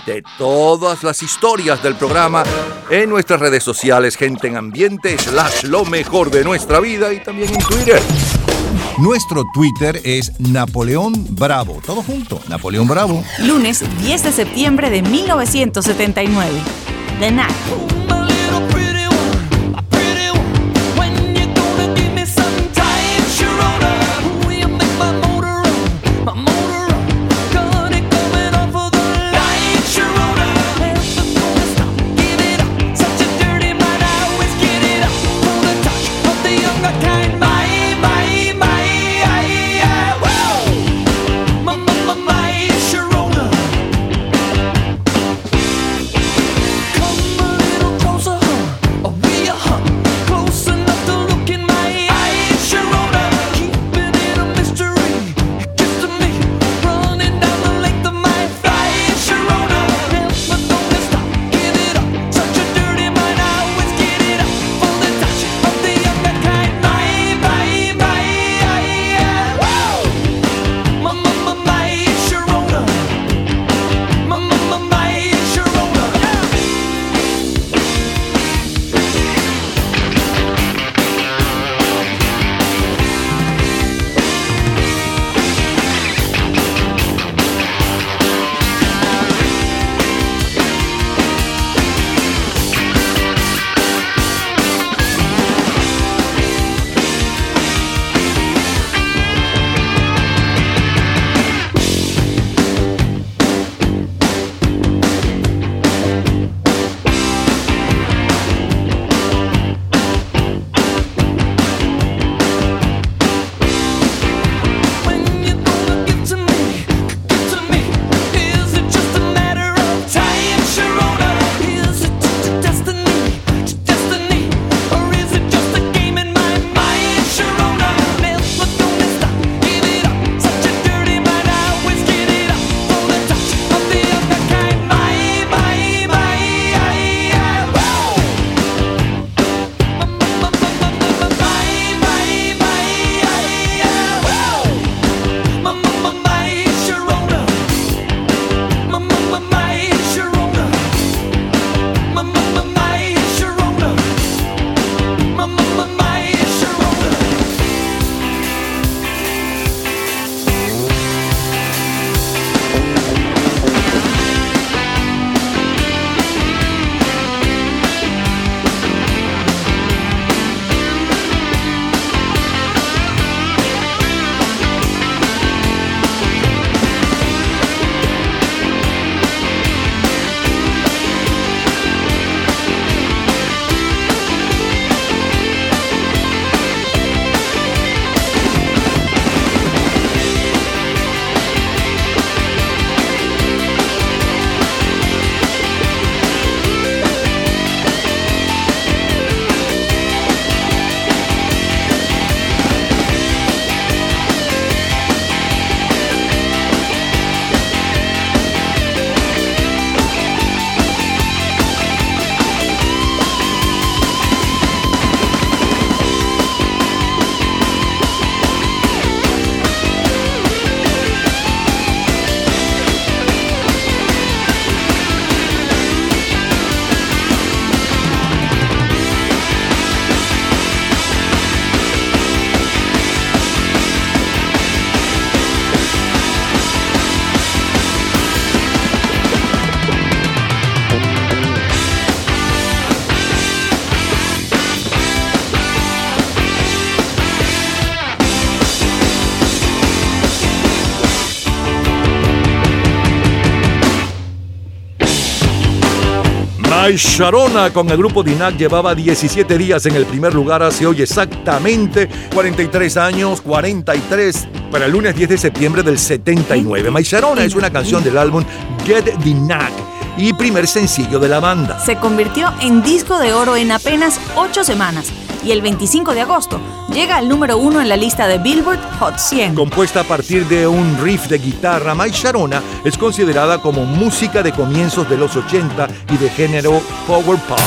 de todas las historias del programa en nuestras redes sociales, gente en ambiente, slash lo mejor de nuestra vida y también en Twitter. Nuestro Twitter es Napoleón Bravo. Todo junto, Napoleón Bravo. Lunes 10 de septiembre de 1979. The Knack. My Sharona con el grupo Dinac llevaba 17 días en el primer lugar hace hoy exactamente 43 años, 43 para el lunes 10 de septiembre del 79. My Sharona es una canción del álbum Get Dinac y primer sencillo de la banda. Se convirtió en disco de oro en apenas 8 semanas y el 25 de agosto llega al número uno en la lista de Billboard Hot 100. Compuesta a partir de un riff de guitarra, My Sharona es considerada como música de comienzos de los 80 y de género power pop.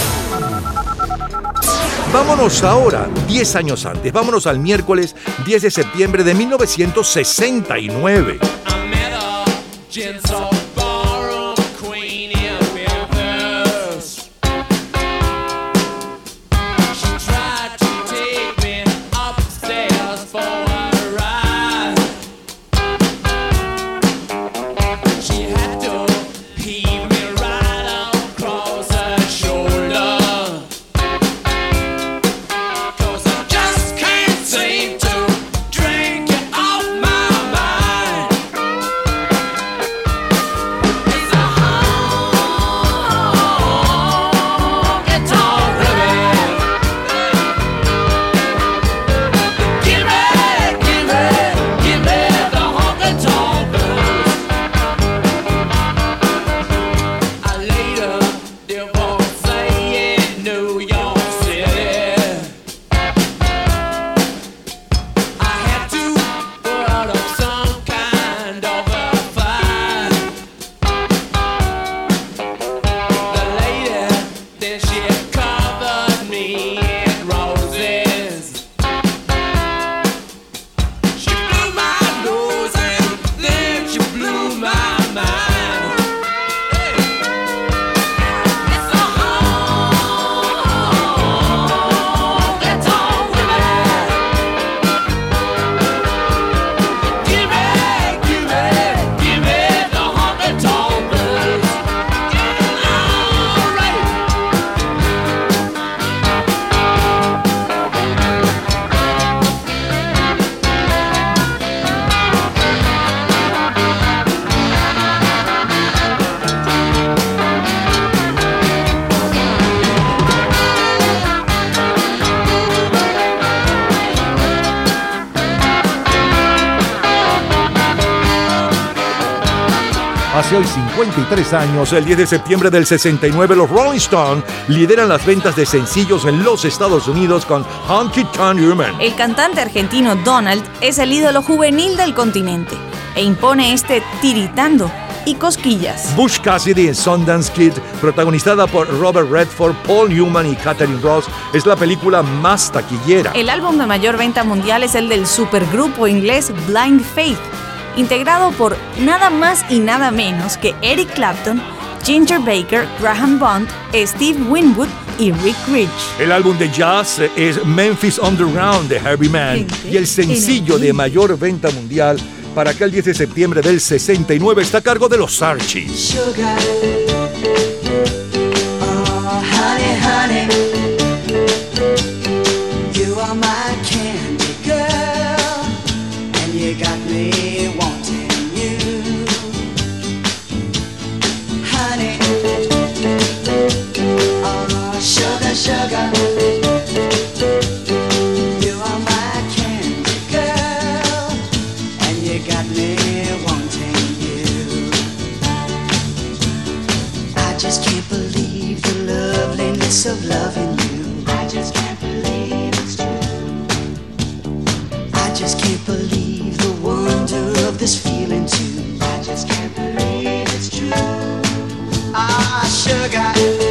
Vámonos ahora, 10 años antes, vámonos al miércoles 10 de septiembre de 1969. Hace hoy 53 años, el 10 de septiembre del 69, los Rolling Stones lideran las ventas de sencillos en los Estados Unidos con Honky Tonk Woman. El cantante argentino Donald es el ídolo juvenil del continente e impone este tiritando y cosquillas. Bush Cassidy en Sundance Kid, protagonizada por Robert Redford, Paul Newman y Katherine Ross, es la película más taquillera. El álbum de mayor venta mundial es el del supergrupo inglés Blind Faith, integrado por nada más y nada menos que Eric Clapton, Ginger Baker, Graham Bond, Steve Winwood y Rick Rich. El álbum de jazz es Memphis Underground de Herbie Mann y el sencillo de mayor venta mundial para aquel 10 de septiembre del 69 está a cargo de los Archies. This feeling too. I just can't believe it's true. Ah, sugar.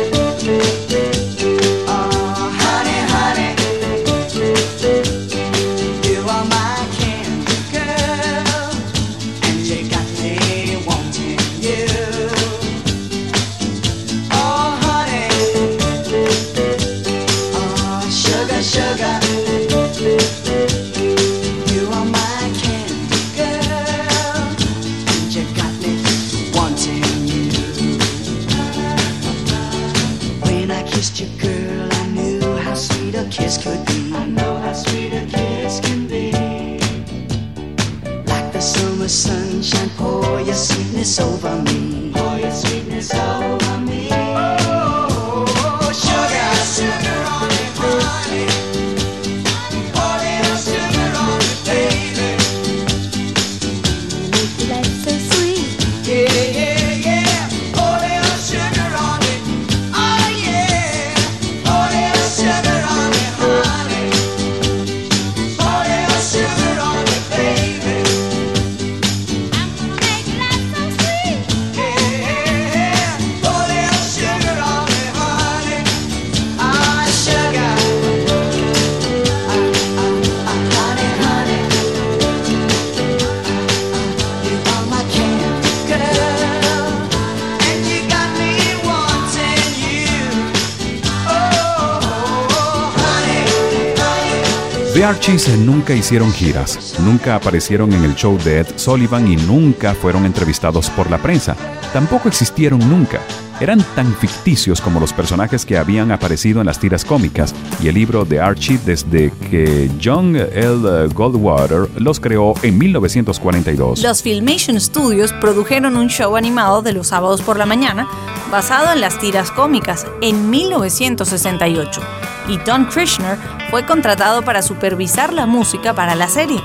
Archies nunca hicieron giras, nunca aparecieron en el show de Ed Sullivan y nunca fueron entrevistados por la prensa. Tampoco existieron nunca. Eran tan ficticios como los personajes que habían aparecido en las tiras cómicas y el libro de Archie desde que John L. Goldwater los creó en 1942. Los Filmation Studios produjeron un show animado de los sábados por la mañana basado en las tiras cómicas en 1968 y Don Krishner fue contratado para supervisar la música para la serie.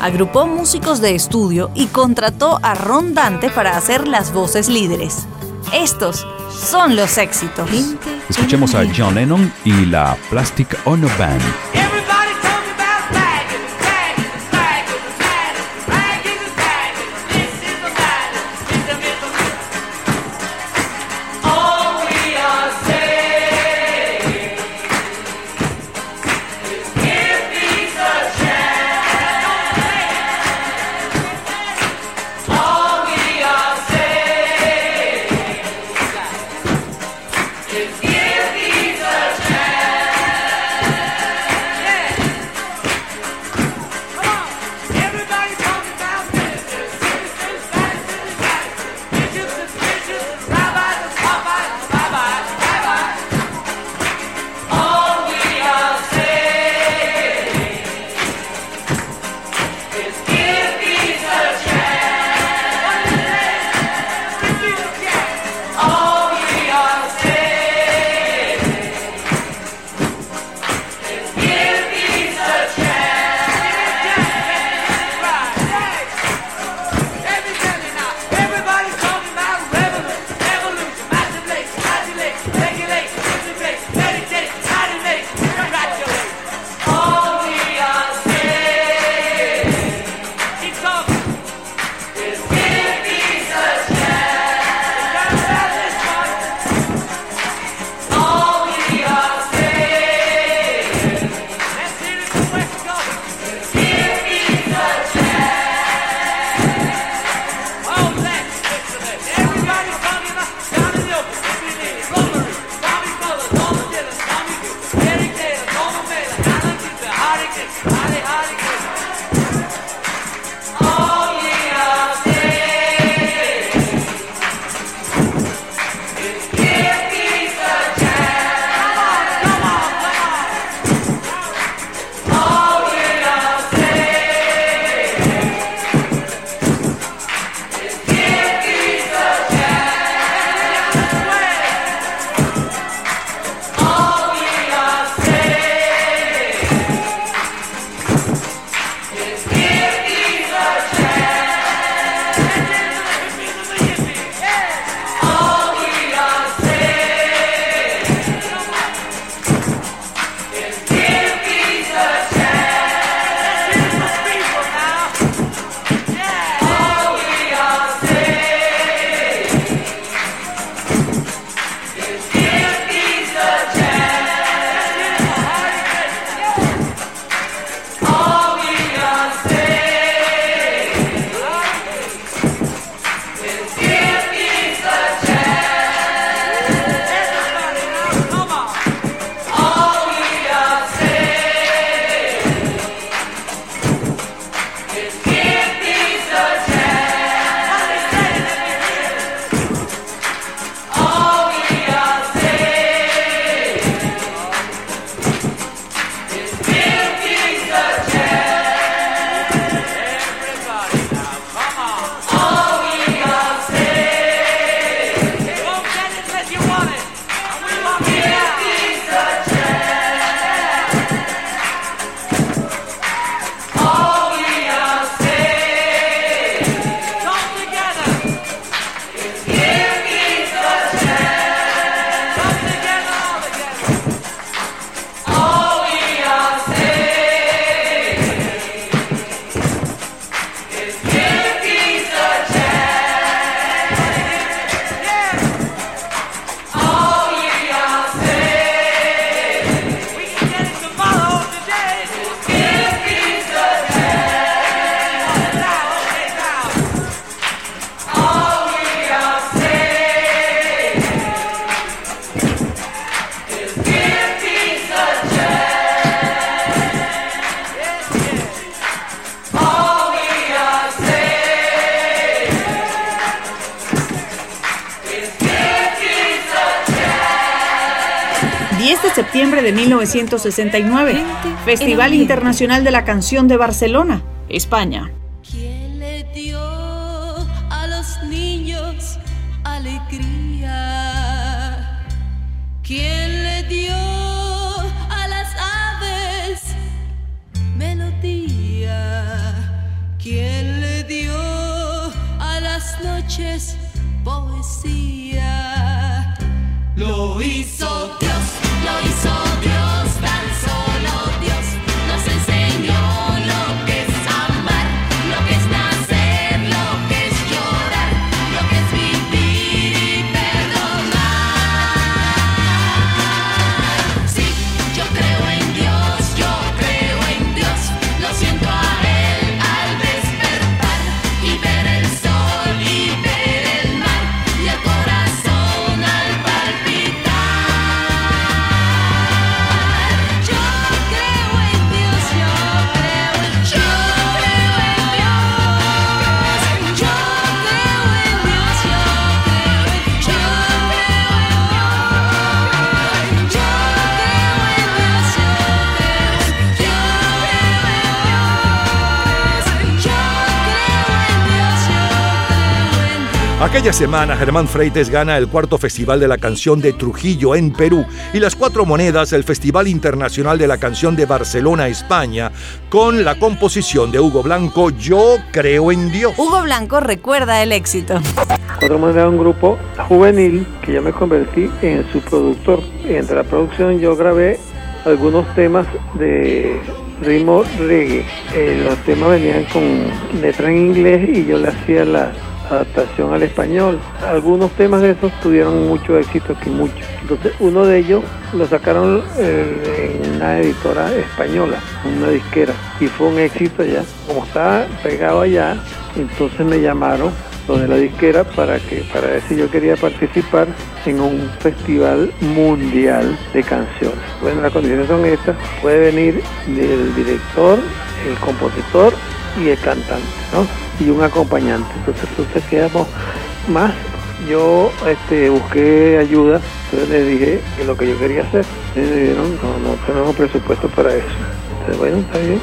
Agrupó músicos de estudio y contrató a Ron Dante para hacer las voces líderes. Estos son los éxitos. Escuchemos a John Lennon y la Plastic Ono Band. 1969, Festival Internacional de la Canción de Barcelona, España. Aquella semana Germán Freites gana el cuarto Festival de la Canción de Trujillo en Perú y las cuatro monedas el Festival Internacional de la Canción de Barcelona, España, con la composición de Hugo Blanco Yo creo en Dios. Hugo Blanco recuerda el éxito. Cuatro Monedas era un grupo juvenil que yo me convertí en su productor. Entre la producción yo grabé algunos temas de ritmo reggae. Eh, los temas venían con letra en inglés y yo le hacía la adaptación al español. Algunos temas de esos tuvieron mucho éxito aquí, mucho. Entonces uno de ellos lo sacaron eh, en una editora española, una disquera, y fue un éxito ya. Como estaba pegado allá, entonces me llamaron lo de la disquera para que para ver si yo quería participar en un festival mundial de canciones. Bueno, las condiciones son estas, puede venir el director, el compositor y el cantante, ¿no? Y un acompañante. Entonces, entonces quedamos más. Yo este, busqué ayuda, entonces les dije que lo que yo quería hacer. Y me dijeron, no, tenemos presupuesto para eso. Entonces, bueno, está bien.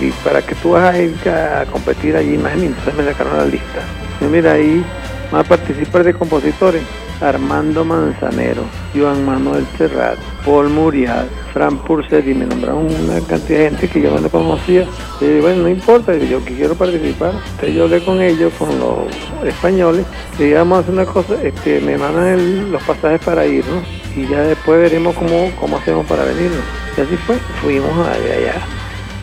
¿y para que tú vas a ir a competir allí, imagínate, entonces me sacaron la lista. Mira, ahí van a participar de compositores. Armando Manzanero, Joan Manuel Serrat, Paul Muriel, Fran Purcell y me nombraron una cantidad de gente que yo no conocía. Y bueno, no importa, yo que quiero participar. Entonces yo hablé con ellos, con los españoles, y digamos hacer una cosa, este, me mandan los pasajes para irnos y ya después veremos cómo, cómo hacemos para venirnos. Y así fue, fuimos allá. allá.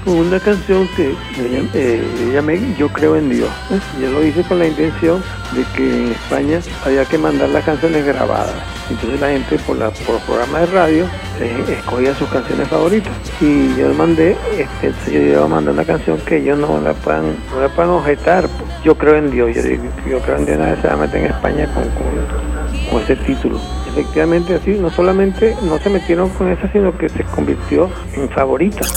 Una canción que le eh, le llamé Yo creo en Dios. ¿eh? Yo lo hice con la intención de que en España había que mandar las canciones grabadas. Entonces la gente por la por programa de radio eh, escogía sus canciones favoritas. Y yo mandé, este, yo iba a mandar una canción que ellos no la puedan, no la puedan objetar. Yo creo en Dios. Yo, creo en Dios, nadie se va a meter en España con, con ese título. Efectivamente así, no solamente no se metieron con esa, sino que se convirtió en favorita.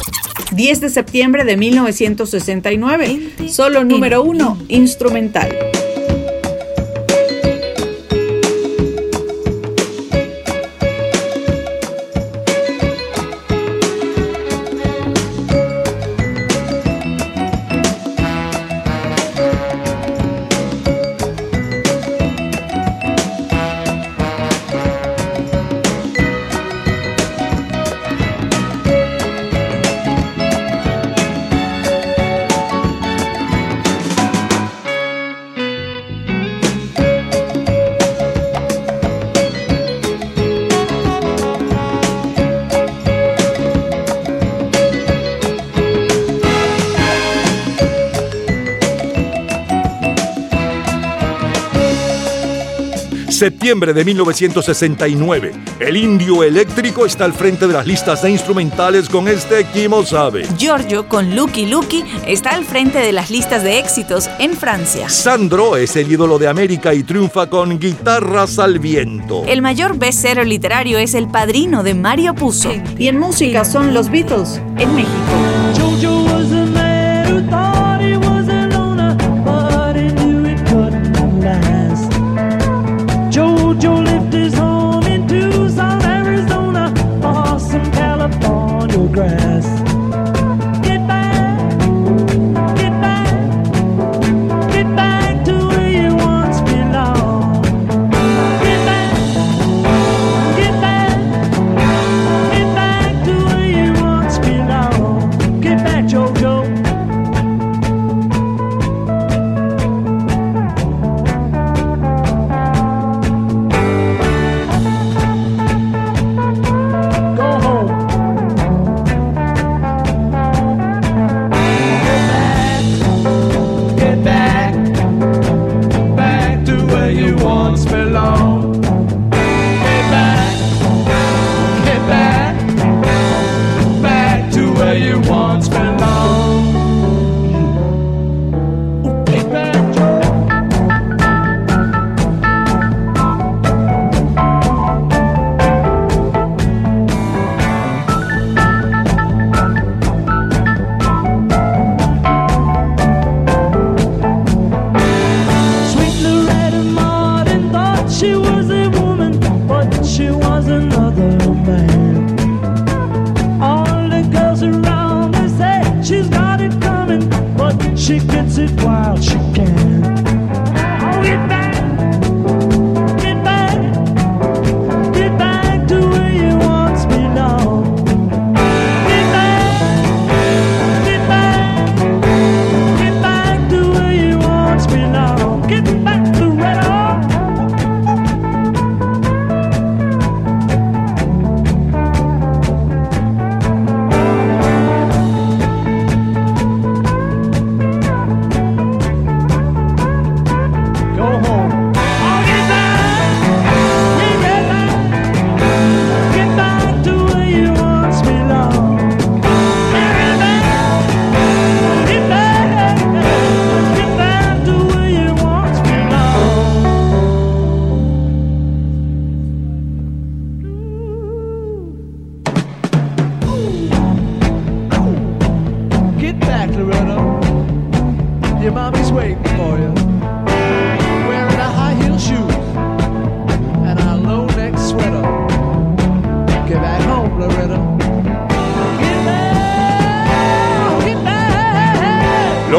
10 de septiembre de 1969, solo número uno, instrumental. Septiembre de 1969. El indio eléctrico está al frente de las listas de instrumentales con este Kimo Sabe. Giorgio con Lucky Lucky está al frente de las listas de éxitos en Francia. Sandro es el ídolo de América y triunfa con Guitarras al viento. El mayor bestseller literario es El Padrino de Mario Puzo. Y en música son los Beatles en México.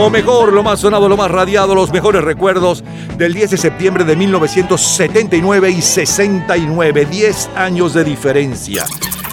Lo mejor, lo más sonado, lo más radiado, los mejores recuerdos del 10 de septiembre de 1979 y 69. 10 años de diferencia.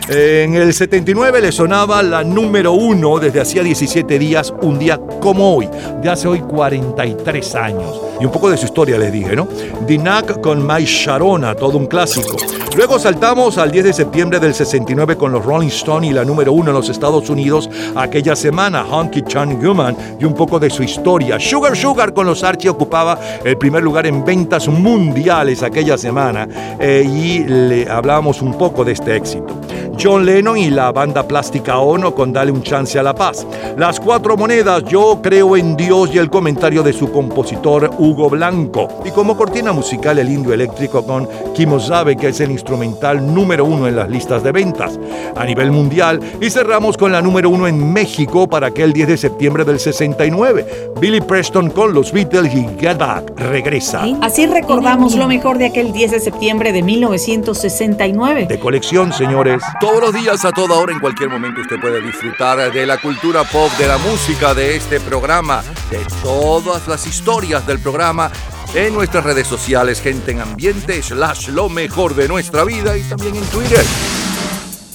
En el 79 le sonaba la número uno desde hacía 17 días, un día como hoy, de hace hoy 43 años. Y un poco de su historia les dije, ¿no? Dinak con My Sharona, todo un clásico. Luego saltamos al 10 de septiembre del 69 con los Rolling Stones y la número uno en los Estados Unidos aquella semana, Honky Tonk Woman, y un poco de su historia. Sugar Sugar con los Archie ocupaba el primer lugar en ventas mundiales aquella semana eh, y le hablábamos un poco de este éxito. John Lennon y la banda plástica Ono con Dale un chance a la paz. Las cuatro monedas, Yo creo en Dios y el comentario de su compositor Hugo Blanco. Y como cortina musical el indio eléctrico con Kimo Zabe, que es el instrumental número uno en las listas de ventas a nivel mundial. Y cerramos con la número uno en México para aquel 10 de septiembre del 69. Billy Preston con los Beatles y Get Back regresa. Así recordamos lo mejor de aquel 10 de septiembre de 1969. De colección, señores. Todos los días, a toda hora, en cualquier momento, usted puede disfrutar de la cultura pop, de la música, de este programa, de todas las historias del programa en nuestras redes sociales, gente en ambiente, slash lo mejor de nuestra vida y también en Twitter.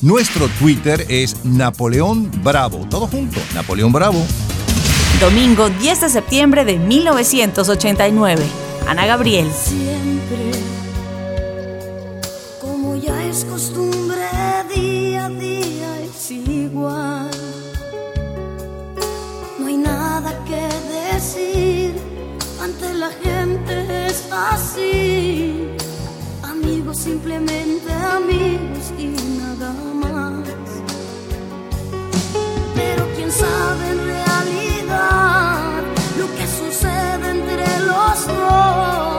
Nuestro Twitter es Napoleón Bravo. Todo junto, Napoleón Bravo. Domingo 10 de septiembre de 1989. Ana Gabriel. Siempre, ya es costumbre, día a día es igual. No hay nada que decir, ante la gente es así. Amigos, simplemente amigos y nada más. Pero quién sabe en realidad lo que sucede entre los dos.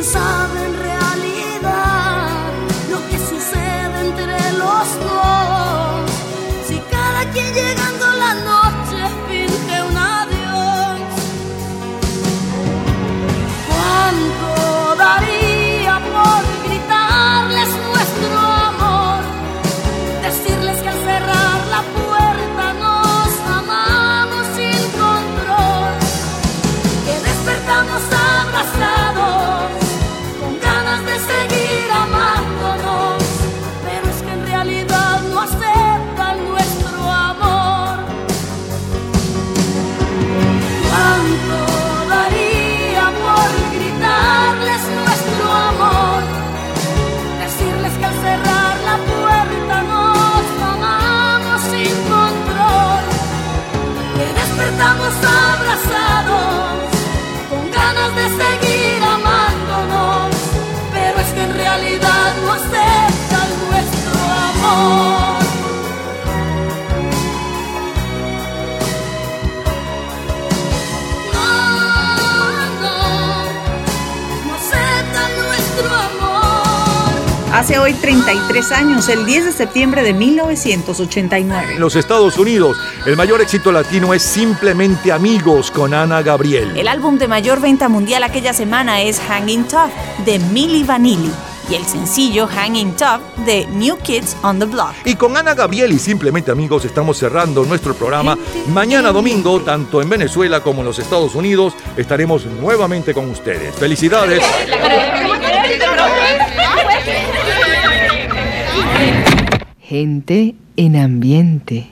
Quién sabe en realidad lo que sucede entre los dos. Hace hoy 33 años, el 10 de septiembre de 1989. En los Estados Unidos, el mayor éxito latino es Simplemente Amigos con Ana Gabriel. El álbum de mayor venta mundial aquella semana es Hanging Tough de Milli Vanilli y el sencillo Hanging Tough de New Kids on the Block. Y con Ana Gabriel y Simplemente Amigos estamos cerrando nuestro programa. Mañana domingo, tanto en Venezuela como en los Estados Unidos, estaremos nuevamente con ustedes. Felicidades. La cara de- Gente en ambiente.